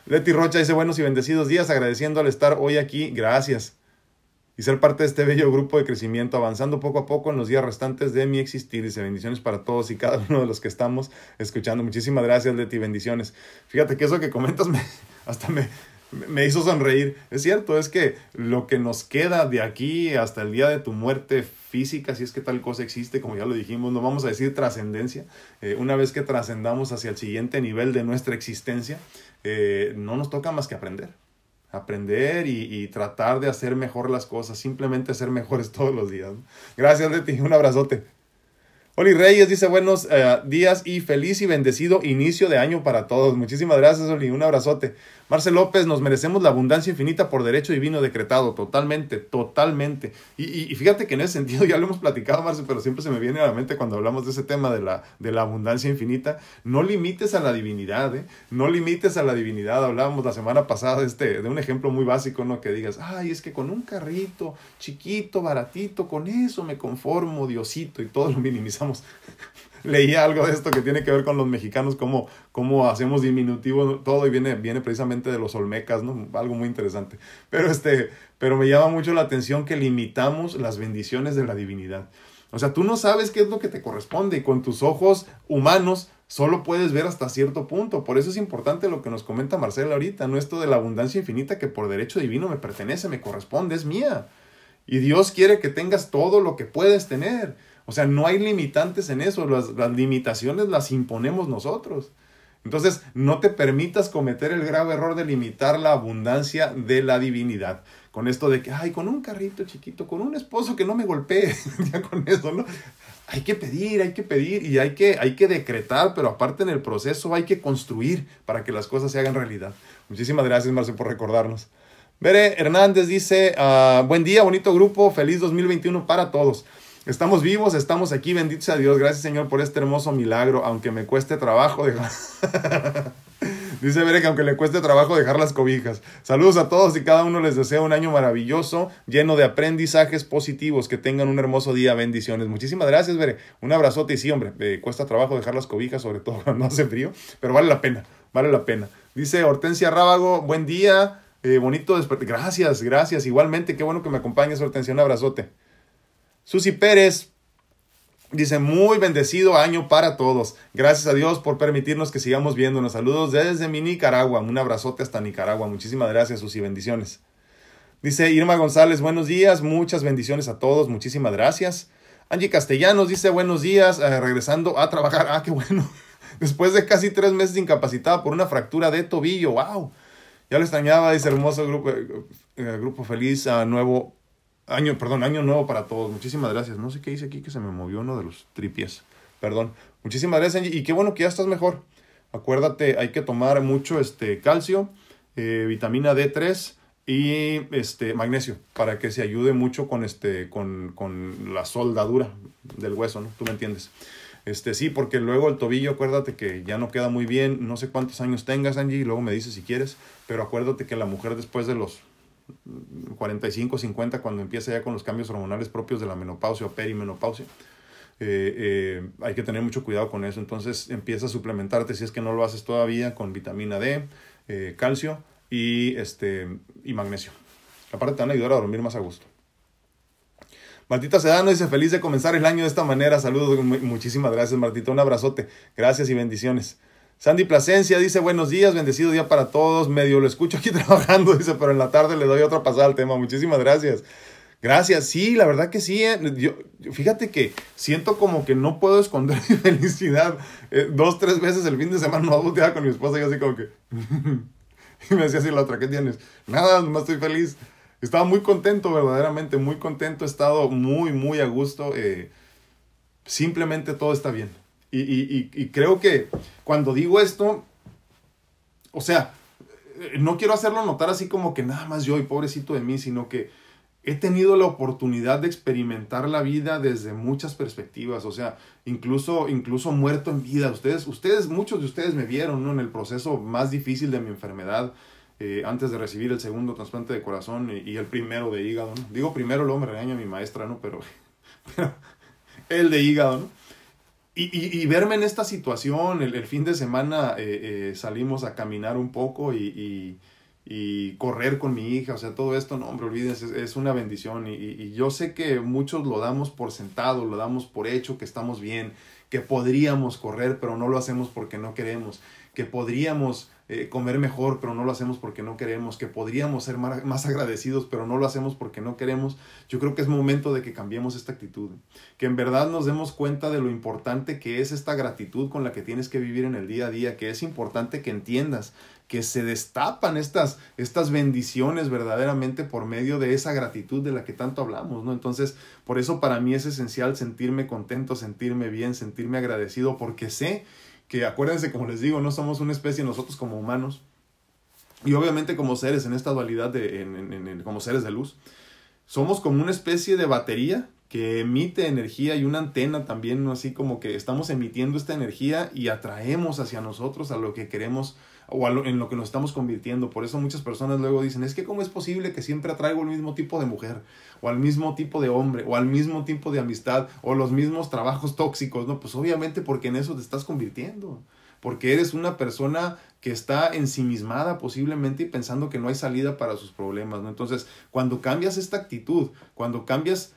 Leti Rocha dice buenos y bendecidos días, agradeciendo al estar hoy aquí, gracias. Y ser parte de este bello grupo de crecimiento, avanzando poco a poco en los días restantes de mi existir. Dice bendiciones para todos y cada uno de los que estamos escuchando. Muchísimas gracias, Leti, bendiciones. Fíjate que eso que comentas me, hasta me, me hizo sonreír. Es cierto, es que lo que nos queda de aquí hasta el día de tu muerte física, si es que tal cosa existe, como ya lo dijimos, no vamos a decir trascendencia. Eh, una vez que trascendamos hacia el siguiente nivel de nuestra existencia, eh, no nos toca más que aprender. Aprender y, tratar de hacer mejor las cosas, simplemente ser mejores todos los días. Gracias, Leti, un abrazote. Oli Reyes dice buenos eh, días y feliz y bendecido inicio de año para todos. Muchísimas gracias, Oli. Un abrazote. Marcel López, nos merecemos la abundancia infinita por derecho divino decretado. Totalmente, totalmente. Y, fíjate que en ese sentido ya lo hemos platicado, Marcel, pero siempre se me viene a la mente cuando hablamos de ese tema de la, de la abundancia infinita. No limites a la divinidad, ¿eh? No limites a la divinidad. Hablábamos la semana pasada de, este, de un ejemplo muy básico, ¿no? Que digas, ay, es que con un carrito chiquito, baratito, con eso me conformo, Diosito, y todo lo minimizamos Leía algo de esto que tiene que ver con los mexicanos, cómo, cómo hacemos diminutivo todo y viene, viene precisamente de los olmecas. Algo muy interesante. Pero, este, pero me llama mucho la atención que limitamos las bendiciones de la divinidad. O sea, tú no sabes qué es lo que te corresponde y con tus ojos humanos solo puedes ver hasta cierto punto. Por eso es importante lo que nos comenta Marcela ahorita, no esto de la abundancia infinita que por derecho divino me pertenece, me corresponde, es mía. Y Dios quiere que tengas todo lo que puedes tener. O sea, no hay limitantes en eso, las, limitaciones las imponemos nosotros. Entonces, no te permitas cometer el grave error de limitar la abundancia de la divinidad. Con esto de que, ay, con un carrito chiquito, con un esposo que no me golpee, ya con eso, ¿no? Hay que pedir, hay que pedir y hay que, hay que decretar, pero aparte en el proceso hay que construir para que las cosas se hagan realidad. Muchísimas gracias, Marce, por recordarnos. Bere Hernández dice, ah, buen día, bonito grupo, feliz 2021 para todos. Estamos vivos, estamos aquí, bendito sea Dios. Gracias Señor por este hermoso milagro, aunque me cueste trabajo dejar... Dice Bere que aunque le cueste trabajo dejar las cobijas. Saludos a todos y cada uno les deseo un año maravilloso, lleno de aprendizajes positivos. Que tengan un hermoso día. Bendiciones. Muchísimas gracias, Bere. Un abrazote y sí, hombre, eh, cuesta trabajo dejar las cobijas, sobre todo cuando hace frío, pero vale la pena, vale la pena. Dice Hortensia Rábago, buen día, eh, bonito despertar. Gracias, gracias. Igualmente, qué bueno que me acompañes, Hortensia. Un abrazote. Susi Pérez dice, muy bendecido año para todos. Gracias a Dios por permitirnos que sigamos viéndonos. Saludos desde mi Nicaragua. Un abrazote hasta Nicaragua. Muchísimas gracias, Susi. Bendiciones. Dice Irma González, buenos días. Muchas bendiciones a todos. Muchísimas gracias. Angie Castellanos dice, buenos días. Eh, regresando a trabajar. Ah, qué bueno. Después de casi tres meses incapacitada por una fractura de tobillo. ¡Wow! Ya lo extrañaba, dice hermoso grupo, eh, eh, grupo feliz, a nuevo Año, perdón, año nuevo para todos. Muchísimas gracias. No sé qué dice aquí que se me movió uno de los tripies. Perdón. Muchísimas gracias, Y qué bueno que ya estás mejor. Acuérdate, hay que tomar mucho este calcio, eh, vitamina D3 y este magnesio para que se ayude mucho con este con, con, la soldadura del hueso, ¿no? Tú me entiendes. Este sí, porque luego el tobillo, acuérdate que ya no queda muy bien, no sé cuántos años tengas, Angie, y luego me dices si quieres, pero acuérdate que la mujer después de los 45, 50, cuando empieza ya con los cambios hormonales propios de la menopausia o perimenopausia. Eh, eh, hay que tener mucho cuidado con eso. Entonces empieza a suplementarte si es que no lo haces todavía con vitamina D, eh, calcio y, este, y magnesio. Aparte te van a ayudar a dormir más a gusto. Martita Sedano dice feliz de comenzar el año de esta manera. Saludos, muchísimas gracias Martita. Un abrazote. Gracias y bendiciones. Sandy Plasencia dice buenos días, bendecido día para todos. Medio lo escucho aquí trabajando, dice, pero en la tarde le doy otra pasada al tema. Muchísimas gracias. Gracias, sí, la verdad que sí. Eh. Yo, fíjate que siento como que no puedo esconder mi felicidad. Eh, dos, tres veces el fin de semana no volteaba con mi esposa y así como que... y me decía así la otra, ¿qué tienes? Nada, no estoy feliz. Estaba muy contento, verdaderamente, muy contento. He estado muy, muy a gusto. Eh, simplemente todo está bien. Y, y, y, creo que cuando digo esto, o sea, no quiero hacerlo notar así como que nada más yo y pobrecito de mí, sino que he tenido la oportunidad de experimentar la vida desde muchas perspectivas, o sea, incluso, incluso muerto en vida. Ustedes, ustedes, muchos de ustedes me vieron ¿no? en el proceso más difícil de mi enfermedad, eh, antes de recibir el segundo trasplante de corazón y, el primero de hígado. Digo primero, luego me regaña mi maestra, ¿no? Pero, el de hígado, ¿no? Y, y, verme en esta situación, el, fin de semana eh, eh, salimos a caminar un poco y y correr con mi hija, o sea, todo esto, no, hombre, olvídense, es, una bendición. Y, y, yo sé que muchos lo damos por sentado, lo damos por hecho, que estamos bien, que podríamos correr, pero no lo hacemos porque no queremos, que podríamos eh, comer mejor, pero no lo hacemos porque no queremos, que podríamos ser más, agradecidos, pero no lo hacemos porque no queremos, yo creo que es momento de que cambiemos esta actitud, que en verdad nos demos cuenta de lo importante que es esta gratitud con la que tienes que vivir en el día a día, que es importante que entiendas que se destapan estas, estas bendiciones verdaderamente por medio de esa gratitud de la que tanto hablamos, ¿no? Entonces, por eso para mí es esencial sentirme contento, sentirme bien, sentirme agradecido, porque sé que acuérdense, como les digo, no somos una especie nosotros como humanos, y obviamente como seres en esta dualidad de, en, como seres de luz, somos como una especie de batería que emite energía y una antena también, así como que estamos emitiendo esta energía y atraemos hacia nosotros a lo que queremos o en lo que nos estamos convirtiendo. Por eso muchas personas luego dicen, es que cómo es posible que siempre atraigo el mismo tipo de mujer, o al mismo tipo de hombre, o al mismo tipo de amistad, o los mismos trabajos tóxicos, ¿no? Pues obviamente porque en eso te estás convirtiendo, porque eres una persona que está ensimismada posiblemente y pensando que no hay salida para sus problemas, ¿no? Entonces, cuando cambias esta actitud, cuando cambias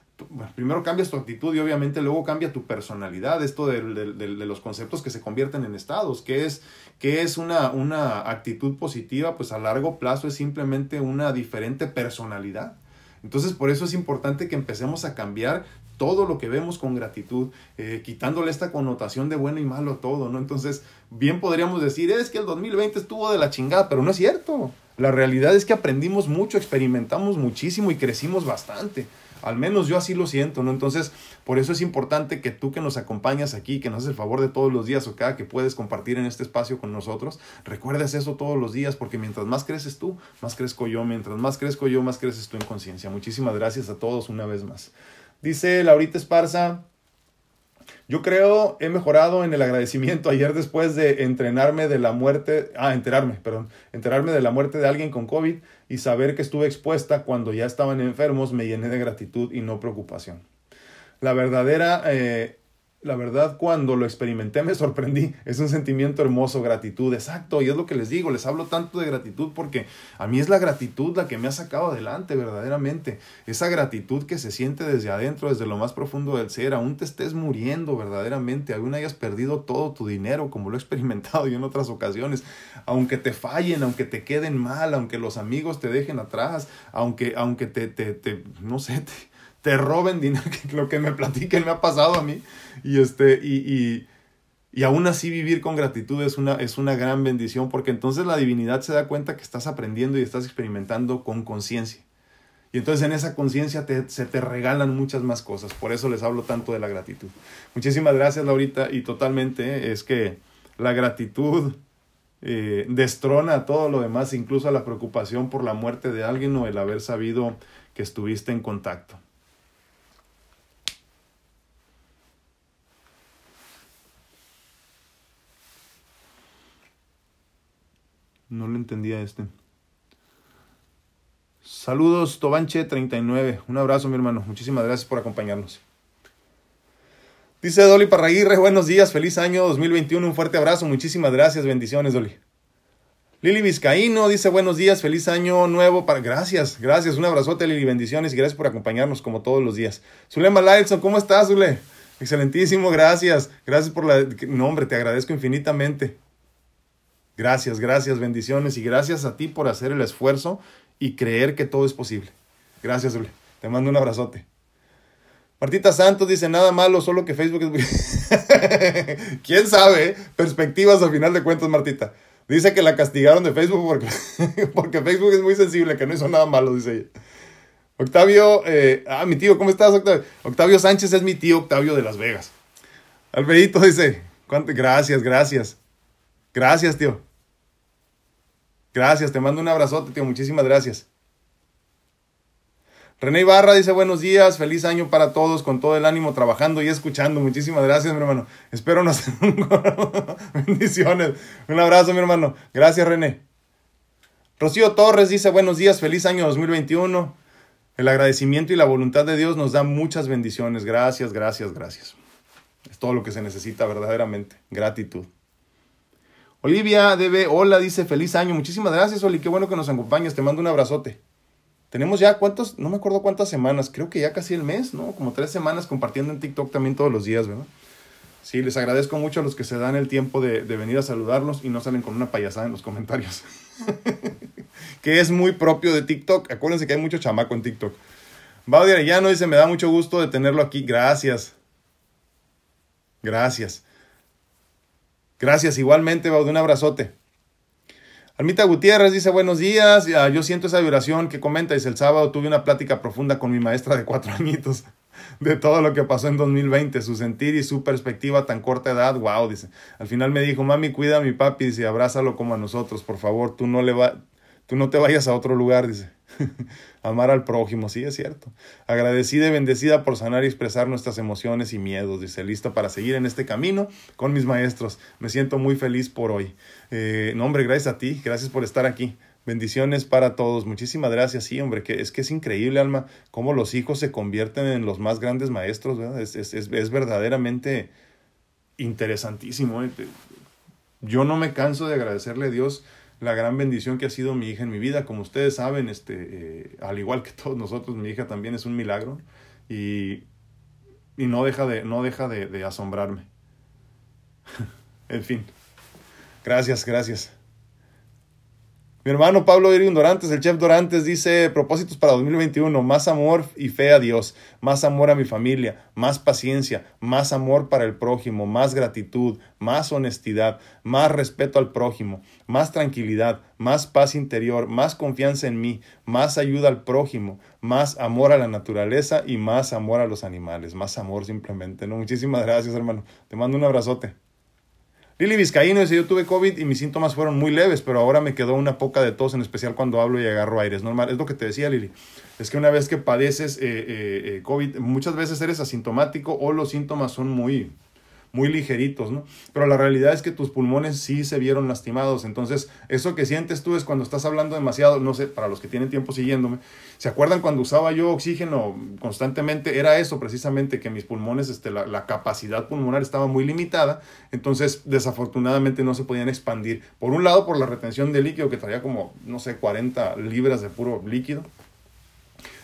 primero cambias tu actitud y obviamente luego cambia tu personalidad, esto de, los conceptos que se convierten en estados, que es, que es una, una actitud positiva, pues a largo plazo es simplemente una diferente personalidad. Entonces por eso es importante que empecemos a cambiar todo lo que vemos con gratitud, eh, quitándole esta connotación de bueno y malo todo, ¿no? Entonces, bien podríamos decir, es que el 2020 estuvo de la chingada, pero no es cierto. La realidad es que aprendimos mucho, experimentamos muchísimo y crecimos bastante. Al menos yo así lo siento, ¿no? Entonces, por eso es importante que tú que nos acompañas aquí, que nos haces el favor de todos los días o cada que puedes compartir en este espacio con nosotros, recuerdes eso todos los días, porque mientras más creces tú, más crezco yo, mientras más crezco yo, más creces tú en conciencia. Muchísimas gracias a todos una vez más. Dice Laurita Esparza, yo creo he mejorado en el agradecimiento ayer después de entrenarme de la muerte, ah, enterarme, perdón, enterarme de la muerte de alguien con COVID y saber que estuve expuesta cuando ya estaban enfermos me llené de gratitud y no preocupación. La verdadera eh, la verdad, cuando lo experimenté me sorprendí. Es un sentimiento hermoso, gratitud, exacto. Y es lo que les digo, les hablo tanto de gratitud porque a mí es la gratitud la que me ha sacado adelante verdaderamente. Esa gratitud que se siente desde adentro, desde lo más profundo del ser. Aún te estés muriendo verdaderamente, aún hayas perdido todo tu dinero, como lo he experimentado yo en otras ocasiones. Aunque te fallen, aunque te queden mal, aunque los amigos te dejen atrás, aunque, aunque te, te, te no sé, te, te roben dinero, lo que me platiquen me ha pasado a mí. Y, este, y, y, y aún así vivir con gratitud es una, es una gran bendición porque entonces la divinidad se da cuenta que estás aprendiendo y estás experimentando con conciencia. Y entonces en esa conciencia se te regalan muchas más cosas. Por eso les hablo tanto de la gratitud. Muchísimas gracias, Laurita. Y totalmente es que la gratitud eh, destrona todo lo demás, incluso la preocupación por la muerte de alguien o el haber sabido que estuviste en contacto. No lo entendía este. Saludos, Tobanche39. Un abrazo, mi hermano. Muchísimas gracias por acompañarnos. Dice Dolly Parraguirre, buenos días, feliz año 2021, un fuerte abrazo, muchísimas gracias, bendiciones, Dolly. Lili Vizcaíno dice buenos días, feliz año nuevo para... Gracias, gracias, un abrazote Lili, bendiciones y gracias por acompañarnos como todos los días. Zulema Lailson, ¿cómo estás, Zule? Excelentísimo, gracias, gracias por la... No, hombre, te agradezco infinitamente. Gracias, gracias, bendiciones y gracias a ti por hacer el esfuerzo y creer que todo es posible. Gracias. Te mando un abrazote. Martita Santos dice, nada malo, solo que Facebook es... ¿Quién sabe? Perspectivas al final de cuentas, Martita. Dice que la castigaron de Facebook porque, porque Facebook es muy sensible, que no hizo nada malo, dice ella. Octavio, eh, ah, mi tío, ¿cómo estás, Octavio? Octavio Sánchez es mi tío Octavio de Las Vegas. Alfredito dice, gracias, gracias. Gracias, tío. Gracias, te mando un abrazote, tío. Muchísimas gracias. René Ibarra dice buenos días, feliz año para todos, con todo el ánimo trabajando y escuchando. Muchísimas gracias, mi hermano. Espero nos bendiciones. Un abrazo, mi hermano. Gracias, René. Rocío Torres dice buenos días, feliz año 2021. El agradecimiento y la voluntad de Dios nos da muchas bendiciones. Gracias, gracias, gracias. Es todo lo que se necesita verdaderamente. Gratitud. Olivia debe, hola, dice feliz año. Muchísimas gracias, Oli. Qué bueno que nos acompañas. Te mando un abrazote. Tenemos ya cuántos, no me acuerdo cuántas semanas, creo que ya casi el mes, ¿no? Como tres semanas compartiendo en TikTok también todos los días, ¿verdad? Sí, les agradezco mucho a los que se dan el tiempo de, venir a saludarlos y no salen con una payasada en los comentarios. que es muy propio de TikTok. Acuérdense que hay mucho chamaco en TikTok. Baudia Arellano dice, me da mucho gusto de tenerlo aquí. Gracias. Gracias. Gracias. Igualmente, Baudia, un abrazote. Almita Gutiérrez dice buenos días, yo siento esa vibración que comenta, dice el sábado tuve una plática profunda con mi maestra de cuatro añitos de todo lo que pasó en 2020, su sentir y su perspectiva a tan corta edad, wow, dice. Al final me dijo, mami, cuida a mi papi, dice, abrázalo como a nosotros, por favor, tú no le va, tú no te vayas a otro lugar, dice. Amar al prójimo, sí, es cierto. Agradecida y bendecida por sanar y expresar nuestras emociones y miedos. Dice, lista para seguir en este camino con mis maestros. Me siento muy feliz por hoy. Eh, no, hombre, gracias a ti. Gracias por estar aquí. Bendiciones para todos. Muchísimas gracias. Sí, hombre, que es que es increíble, Alma, cómo los hijos se convierten en los más grandes maestros. Es, es, es, es verdaderamente interesantísimo. ¿eh? Yo no me canso de agradecerle a Dios la gran bendición que ha sido mi hija en mi vida. Como ustedes saben, este, eh, al igual que todos nosotros, mi hija también es un milagro y, y no deja de, no deja de, de asombrarme. en fin, gracias, gracias. Mi hermano Pablo Irion Dorantes, el chef Dorantes, dice propósitos para 2021, más amor y fe a Dios, más amor a mi familia, más paciencia, más amor para el prójimo, más gratitud, más honestidad, más respeto al prójimo, más tranquilidad, más paz interior, más confianza en mí, más ayuda al prójimo, más amor a la naturaleza y más amor a los animales, más amor simplemente. ¿no? Muchísimas gracias, hermano. Te mando un abrazote. Lili Vizcaíno dice, yo tuve COVID y mis síntomas fueron muy leves, pero ahora me quedó una poca de tos, en especial cuando hablo y agarro aire. Es normal, es lo que te decía Lili. Es que una vez que padeces eh, eh, eh, COVID, muchas veces eres asintomático o los síntomas son muy, muy ligeritos, ¿no? Pero la realidad es que tus pulmones sí se vieron lastimados. Entonces, eso que sientes tú es cuando estás hablando demasiado, no sé, para los que tienen tiempo siguiéndome, ¿se acuerdan cuando usaba yo oxígeno constantemente? Era eso precisamente, que mis pulmones, este, la, la capacidad pulmonar estaba muy limitada, entonces desafortunadamente no se podían expandir. Por un lado, por la retención de líquido, que traía como, no sé, 40 libras de puro líquido.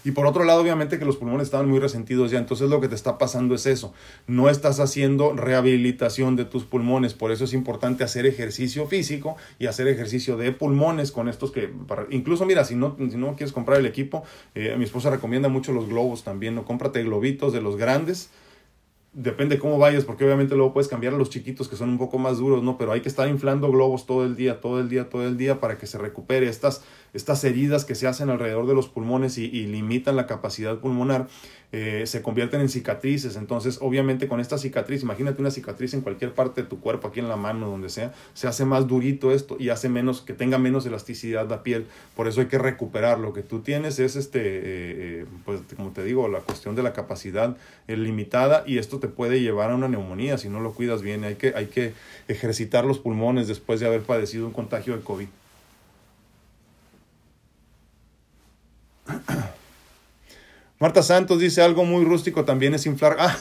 Y por otro lado, obviamente que los pulmones estaban muy resentidos ya, entonces lo que te está pasando es eso, no estás haciendo rehabilitación de tus pulmones, por eso es importante hacer ejercicio físico y hacer ejercicio de pulmones con estos que, incluso mira, si no, si no quieres comprar el equipo, eh, mi esposa recomienda mucho los globos también, no cómprate globitos de los grandes, depende cómo vayas, porque obviamente luego puedes cambiar a los chiquitos que son un poco más duros, ¿no? Pero hay que estar inflando globos todo el día, todo el día, todo el día para que se recupere estas, estas heridas que se hacen alrededor de los pulmones y, limitan la capacidad pulmonar. Eh, se convierten en cicatrices. Entonces, obviamente con esta cicatriz, imagínate una cicatriz en cualquier parte de tu cuerpo, aquí en la mano, donde sea, se hace más durito esto y hace menos, que tenga menos elasticidad la piel. Por eso hay que recuperar. Lo que tú tienes es, este, eh, eh, pues como te digo, la cuestión de la capacidad limitada y esto te puede llevar a una neumonía si no lo cuidas bien. Hay que, hay que ejercitar los pulmones después de haber padecido un contagio de COVID. Marta Santos dice algo muy rústico también es inflar. Ah,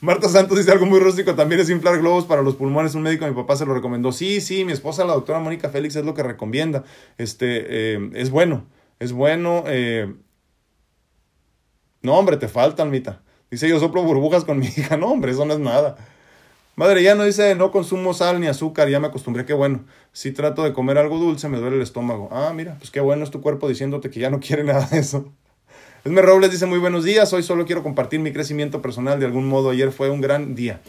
Marta Santos dice algo muy rústico también es inflar globos para los pulmones. Un médico, mi papá se lo recomendó. Sí, sí, mi esposa, la doctora Mónica Félix, es lo que recomienda. Este, eh, es bueno, es bueno. Eh. No, hombre, te falta, Almita. Dice, yo soplo burbujas con mi hija. No, hombre, eso no es nada. Madre, ya no dice, no consumo sal ni azúcar, ya me acostumbré, qué bueno. Si trato de comer algo dulce, me duele el estómago. Ah, mira, pues qué bueno es tu cuerpo diciéndote que ya no quiere nada de eso. Esme Robles dice muy buenos días, hoy solo quiero compartir mi crecimiento personal de algún modo, ayer fue un gran día.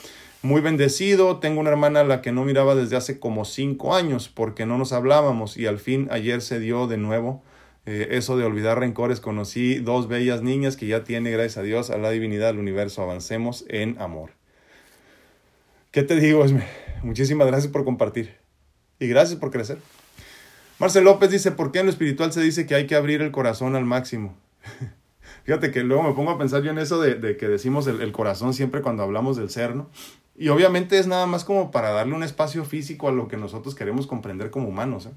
Muy bendecido, tengo una hermana a la que no miraba desde hace como cinco años porque no nos hablábamos y al fin ayer se dio de nuevo eh, eso de olvidar rencores. Conocí dos bellas niñas que ya tiene, gracias a Dios, a la divinidad del universo. Avancemos en amor. ¿Qué te digo? Muchísimas gracias por compartir y gracias por crecer. Marcel López dice, ¿por qué en lo espiritual se dice que hay que abrir el corazón al máximo? Fíjate que luego me pongo a pensar yo en eso de, que decimos el, corazón siempre cuando hablamos del ser, ¿no? Y obviamente es nada más como para darle un espacio físico a lo que nosotros queremos comprender como humanos. ¿eh?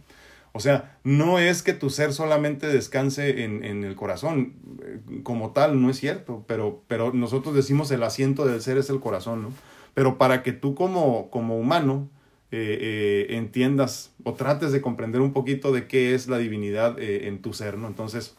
O sea, no es que tu ser solamente descanse en, en, el corazón, eh, como tal, no es cierto, pero, pero nosotros decimos el asiento del ser es el corazón, ¿no? Pero para que tú como, como humano eh, eh, entiendas o trates de comprender un poquito de qué es la divinidad en tu ser, ¿no? Entonces,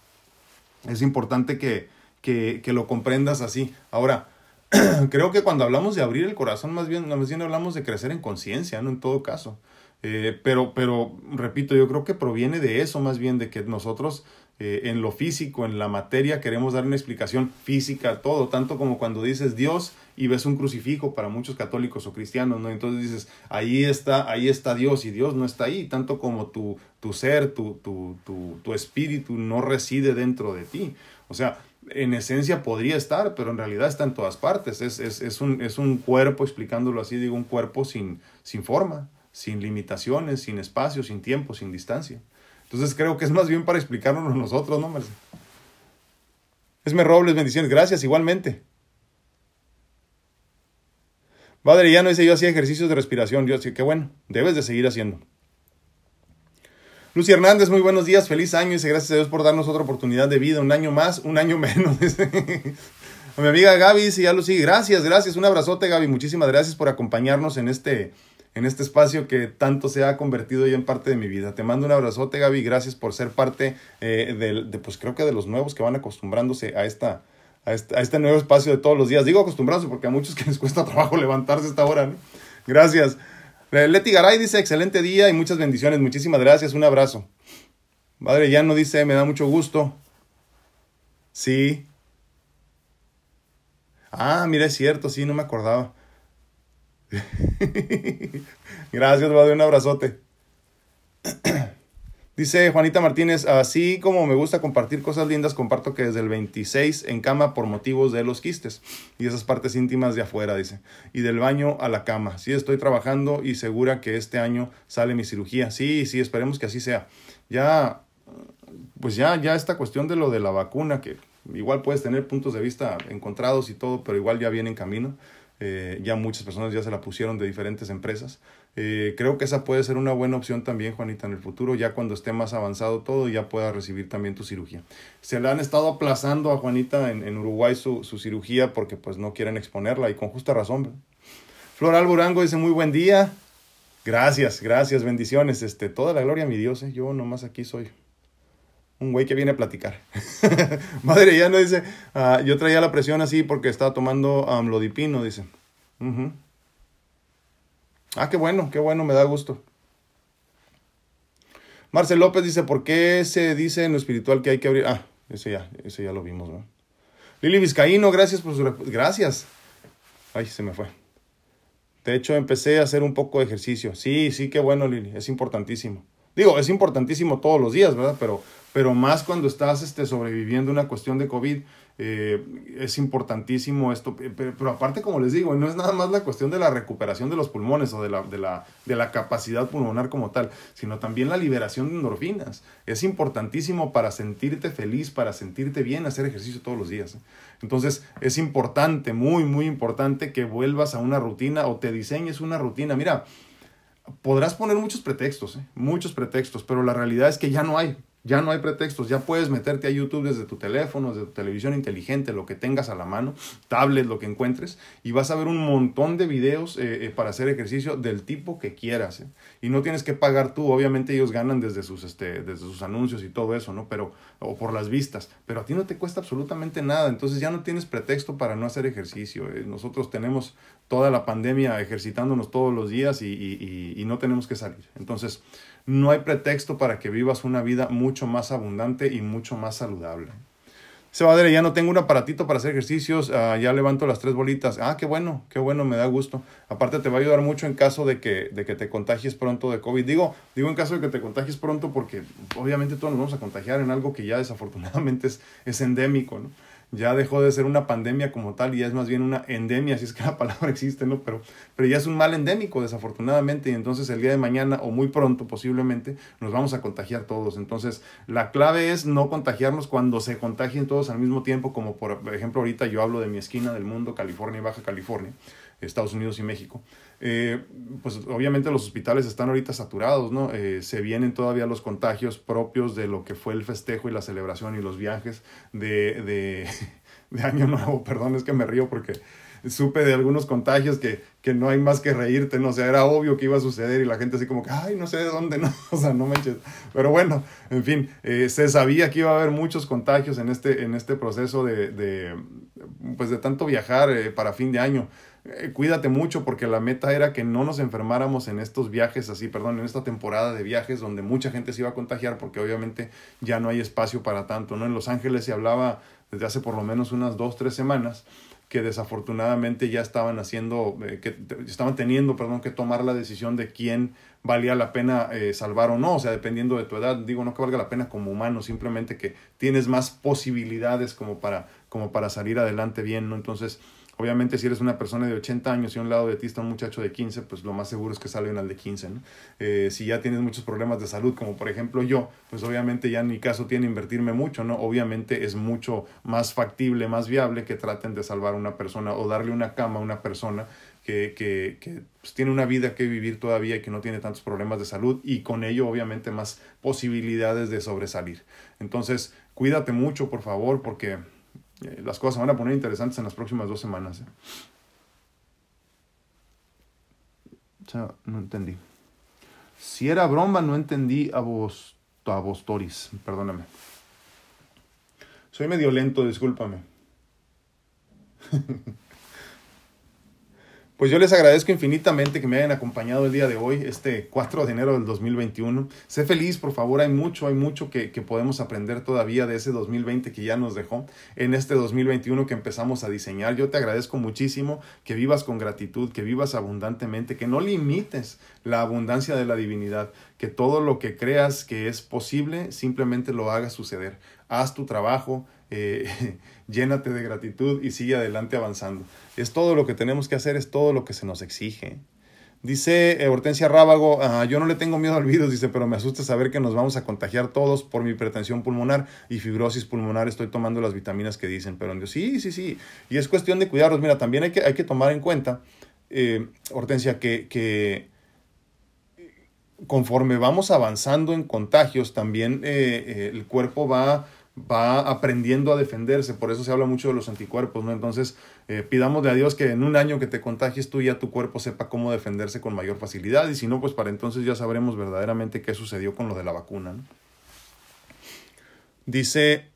es importante que, que, que lo comprendas así. Ahora, creo que cuando hablamos de abrir el corazón, más bien, más bien hablamos de crecer en conciencia, ¿no? En todo caso. Pero, pero, repito, yo creo que proviene de eso, más bien de que nosotros en lo físico, en la materia, queremos dar una explicación física a todo, tanto como cuando dices Dios y ves un crucifijo para muchos católicos o cristianos, ¿no? Entonces dices, ahí está, ahí está Dios y Dios no está ahí, tanto como tu, tu ser, tu, tu, tu, tu espíritu no reside dentro de ti. O sea, en esencia podría estar, pero en realidad está en todas partes. Es, es, es, un, es un cuerpo, explicándolo así, digo, un cuerpo sin, sin forma, sin limitaciones, sin espacio, sin tiempo, sin distancia. Entonces creo que es más bien para explicarnos nosotros, ¿no, Marcelo? Esme Robles, bendiciones. Gracias, igualmente. Padre, ya no dice yo hacía ejercicios de respiración. Dios, qué bueno, debes de seguir haciendo. Lucy Hernández, muy buenos días, feliz año y gracias a Dios por darnos otra oportunidad de vida, un año más, un año menos. a mi amiga Gaby, sí, ya Lucy, gracias, gracias, un abrazote Gaby, muchísimas gracias por acompañarnos en este, en este espacio que tanto se ha convertido ya en parte de mi vida. Te mando un abrazote Gaby, gracias por ser parte eh, de, pues creo que de los nuevos que van acostumbrándose a esta, a este, nuevo espacio de todos los días. Digo acostumbrarse porque a muchos que les cuesta trabajo levantarse a esta hora. ¿no? Gracias. Eh, Leti Garay dice, excelente día y muchas bendiciones. Muchísimas gracias. Un abrazo. Madre ya no dice, me da mucho gusto. Sí. Ah, mira, es cierto, sí, no me acordaba. gracias, madre, un abrazote. Dice Juanita Martínez, así como me gusta compartir cosas lindas, comparto que desde el 26 en cama por motivos de los quistes y esas partes íntimas de afuera, dice. Y del baño a la cama. Sí, estoy trabajando y segura que este año sale mi cirugía. Sí, sí, esperemos que así sea. Ya, pues ya, ya esta cuestión de lo de la vacuna, que igual puedes tener puntos de vista encontrados y todo, pero igual ya viene en camino. Eh, ya muchas personas ya se la pusieron de diferentes empresas. Eh, creo que esa puede ser una buena opción también, Juanita, en el futuro, ya cuando esté más avanzado todo, ya pueda recibir también tu cirugía. Se le han estado aplazando a Juanita en, en Uruguay su, su, cirugía porque pues no quieren exponerla y con justa razón. Floral Burango dice muy buen día. Gracias, gracias, bendiciones. Este, toda la gloria a mi Dios, ¿eh? yo nomás aquí soy un güey que viene a platicar. Madre, ya no dice, uh, yo traía la presión así porque estaba tomando amlodipino, dice. Uh Ah, qué bueno, qué bueno, me da gusto. Marcel López dice, ¿por qué se dice en lo espiritual que hay que abrir? Ah, ese ya, ese ya lo vimos, ¿no? Lili Vizcaíno, gracias por su... Gracias. Ay, se me fue. De hecho, empecé a hacer un poco de ejercicio. Sí, sí, qué bueno, Lili, es importantísimo. Digo, es importantísimo todos los días, ¿verdad? Pero, pero más cuando estás este, sobreviviendo una cuestión de COVID, eh, es importantísimo esto, pero, aparte, como les digo, no es nada más la cuestión de la recuperación de los pulmones o de la, de, la, de la capacidad pulmonar como tal, sino también la liberación de endorfinas. Es importantísimo para sentirte feliz, para sentirte bien, hacer ejercicio todos los días. ¿eh? Entonces, es importante, muy, muy importante que vuelvas a una rutina o te diseñes una rutina. Mira, podrás poner muchos pretextos, ¿eh? muchos pretextos, pero la realidad es que ya no hay. Ya no hay pretextos, ya puedes meterte a YouTube desde tu teléfono, desde tu televisión inteligente, lo que tengas a la mano, tablet, lo que encuentres, y vas a ver un montón de videos eh, eh, para hacer ejercicio del tipo que quieras. ¿eh? Y no tienes que pagar tú, obviamente ellos ganan desde sus, este, desde sus anuncios y todo eso, ¿no? Pero, o por las vistas, pero a ti no te cuesta absolutamente nada, entonces ya no tienes pretexto para no hacer ejercicio. Nosotros tenemos toda la pandemia ejercitándonos todos los días y, y, y no tenemos que salir. Entonces, no hay pretexto para que vivas una vida mucho más abundante y mucho más saludable. Se va ya no tengo un aparatito para hacer ejercicios, ah, ya levanto las tres bolitas. Ah, qué bueno, qué bueno, me da gusto. Aparte te va a ayudar mucho en caso de que, de que te contagies pronto de COVID. Digo, digo en caso de que te contagies pronto porque obviamente todos nos vamos a contagiar en algo que ya desafortunadamente es, es endémico, ¿no? Ya dejó de ser una pandemia como tal y ya es más bien una endemia, si es que la palabra existe, ¿no? Pero, pero ya es un mal endémico, desafortunadamente, y entonces el día de mañana o muy pronto posiblemente nos vamos a contagiar todos. Entonces, la clave es no contagiarnos cuando se contagien todos al mismo tiempo, como por ejemplo ahorita yo hablo de mi esquina del mundo, California y Baja California, Estados Unidos y México. Eh, pues obviamente los hospitales están ahorita saturados, ¿no? Eh, se vienen todavía los contagios propios de lo que fue el festejo y la celebración y los viajes de, de, de Año Nuevo. Perdón, es que me río porque supe de algunos contagios que, que no hay más que reírte, ¿no? O sea, era obvio que iba a suceder y la gente así como que, ay, no sé de dónde, ¿no? O sea, no manches. Pero bueno, en fin, eh, se sabía que iba a haber muchos contagios en este, en este proceso de, de pues de tanto viajar para fin de año. Eh, cuídate mucho porque la meta era que no nos enfermáramos en estos viajes así, perdón, en esta temporada de viajes donde mucha gente se iba a contagiar porque obviamente ya no hay espacio para tanto, ¿no? En Los Ángeles se hablaba desde hace por lo menos unas dos, tres semanas que desafortunadamente ya estaban haciendo, eh, que estaban teniendo, perdón, que tomar la decisión de quién valía la pena eh, salvar o no, o sea, dependiendo de tu edad, digo, no que valga la pena como humano, simplemente que tienes más posibilidades como para, como para salir adelante bien, ¿no? Entonces, Obviamente, si eres una persona de 80 años y a un lado de ti está un muchacho de 15, pues lo más seguro es que sale al de 15. ¿no? Eh, si ya tienes muchos problemas de salud, como por ejemplo yo, pues obviamente ya en mi caso tiene invertirme mucho, ¿no? Obviamente es mucho más factible, más viable que traten de salvar a una persona o darle una cama a una persona que, que, que pues, tiene una vida que vivir todavía y que no tiene tantos problemas de salud y con ello obviamente más posibilidades de sobresalir. Entonces, cuídate mucho, por favor, porque eh, las cosas se van a poner interesantes en las próximas dos semanas. ¿eh? O sea, no entendí. Si era broma, no entendí a vos, a vos Toris. Perdóname. Soy medio lento, discúlpame. Pues yo les agradezco infinitamente que me hayan acompañado el día de hoy, este 4 de enero del 2021. Sé feliz, por favor, hay mucho, hay mucho que, que, podemos aprender todavía de ese 2020 que ya nos dejó, en este 2021 que empezamos a diseñar. Yo te agradezco muchísimo que vivas con gratitud, que vivas abundantemente, que no limites la abundancia de la divinidad, que todo lo que creas que es posible, simplemente lo hagas suceder. Haz tu trabajo, eh, llénate de gratitud y sigue adelante avanzando. Es todo lo que tenemos que hacer, es todo lo que se nos exige. Dice eh, Hortensia Rábago, ah, yo no le tengo miedo al virus, dice, pero me asusta saber que nos vamos a contagiar todos por mi pretensión pulmonar y fibrosis pulmonar. Estoy tomando las vitaminas que dicen, pero sí, sí, sí. Y es cuestión de cuidarlos. Mira, también hay que, hay que tomar en cuenta, eh, Hortensia, que, que conforme vamos avanzando en contagios, también el cuerpo va va aprendiendo a defenderse, por eso se habla mucho de los anticuerpos, ¿no? Entonces, eh, pidámosle a Dios que en un año que te contagies tú ya tu cuerpo sepa cómo defenderse con mayor facilidad y si no, pues para entonces ya sabremos verdaderamente qué sucedió con lo de la vacuna, ¿no? Dice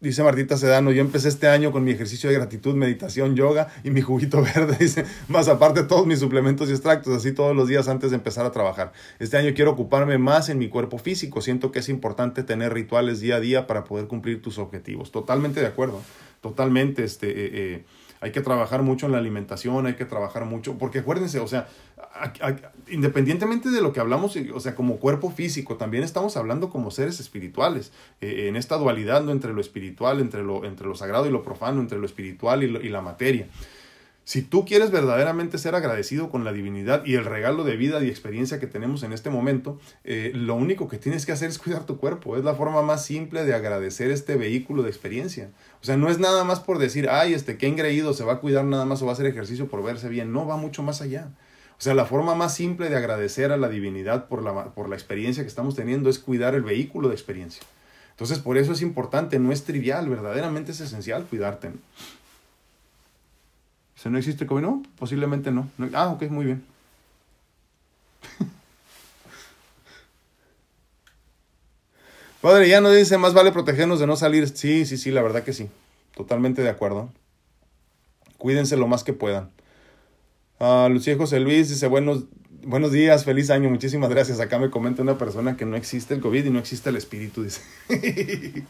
Dice Martita Sedano, yo empecé este año con mi ejercicio de gratitud, meditación, yoga y mi juguito verde, dice, más aparte todos mis suplementos y extractos, así todos los días antes de empezar a trabajar. Este año quiero ocuparme más en mi cuerpo físico, siento que es importante tener rituales día a día para poder cumplir tus objetivos. Totalmente de acuerdo, totalmente, este, eh, eh, hay que trabajar mucho en la alimentación, hay que trabajar mucho, porque acuérdense, o sea, independientemente de lo que hablamos, o sea, como cuerpo físico, también estamos hablando como seres espirituales, eh, en esta dualidad ¿no? entre lo espiritual, entre lo, entre lo sagrado y lo profano, entre lo espiritual y, y la materia. Si tú quieres verdaderamente ser agradecido con la divinidad y el regalo de vida y experiencia que tenemos en este momento, eh, lo único que tienes que hacer es cuidar tu cuerpo. Es la forma más simple de agradecer este vehículo de experiencia. O sea, no es nada más por decir, ay, este, qué engreído, se va a cuidar nada más o va a hacer ejercicio por verse bien. No, va mucho más allá. O sea, la forma más simple de agradecer a la divinidad por la, por la experiencia que estamos teniendo es cuidar el vehículo de experiencia. Entonces, por eso es importante, no es trivial, verdaderamente es esencial cuidarte. Si no existe COVID, no, posiblemente no. Ah, ok, muy bien. Padre, ya no dice, más vale protegernos de no salir. Sí, sí, sí, la verdad que sí. Totalmente de acuerdo. Cuídense lo más que puedan. Uh, Lucía José Luis dice, buenos, buenos días, feliz año, muchísimas gracias. Acá me comenta una persona que no existe el COVID y no existe el espíritu, dice.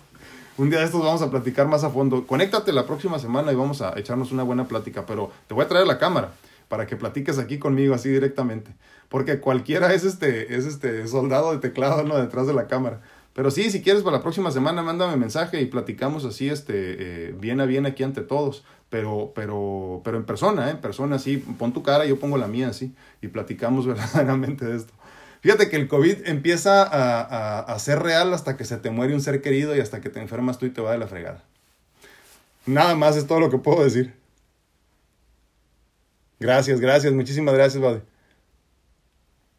un día de estos vamos a platicar más a fondo. Conéctate la próxima semana y vamos a echarnos una buena plática, pero te voy a traer la cámara para que platiques aquí conmigo así directamente. Porque cualquiera es este, es este soldado de teclado ¿no? detrás de la cámara. Pero sí, si quieres para la próxima semana, mándame mensaje y platicamos así, este, eh, bien a bien aquí ante todos. Pero, pero, pero en persona, ¿eh? En persona, sí. Pon tu cara, yo pongo la mía, sí. Y platicamos verdaderamente de esto. Fíjate que el COVID empieza a, a, ser real hasta que se te muere un ser querido y hasta que te enfermas tú y te va de la fregada. Nada más es todo lo que puedo decir. Gracias, gracias, muchísimas gracias, Bade.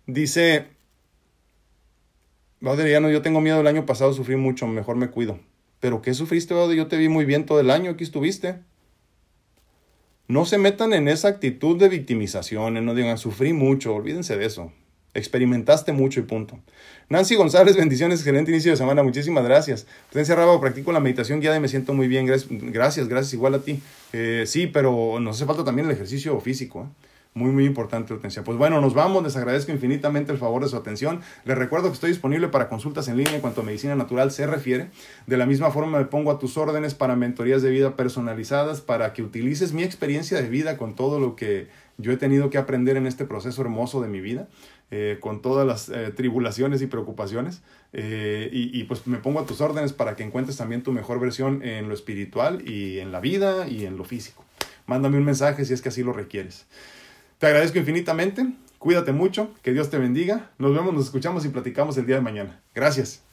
Dice, Bade, yo tengo miedo el año pasado, sufrí mucho, mejor me cuido. ¿Pero qué sufriste, Bade? Yo te vi muy bien todo el año, aquí estuviste. No se metan en esa actitud de victimización, no digan, sufrí mucho, olvídense de eso. Experimentaste mucho y punto. Nancy González, bendiciones, excelente inicio de semana, muchísimas gracias. Presencia Raba, practico la meditación guiada y me siento muy bien, gracias, gracias, igual a ti. Eh, sí, pero nos hace falta también el ejercicio físico. ¿eh? Muy, muy importante, Hortensia. Pues bueno, nos vamos. Les agradezco infinitamente el favor de su atención. Les recuerdo que estoy disponible para consultas en línea en cuanto a medicina natural se refiere. De la misma forma, me pongo a tus órdenes para mentorías de vida personalizadas, para que utilices mi experiencia de vida con todo lo que yo he tenido que aprender en este proceso hermoso de mi vida. Eh, con todas las eh, tribulaciones y preocupaciones. Eh, y, y, pues me pongo a tus órdenes para que encuentres también tu mejor versión en lo espiritual y en la vida y en lo físico. Mándame un mensaje si es que así lo requieres. Te agradezco infinitamente. Cuídate mucho. Que Dios te bendiga. Nos vemos, nos escuchamos y platicamos el día de mañana. Gracias.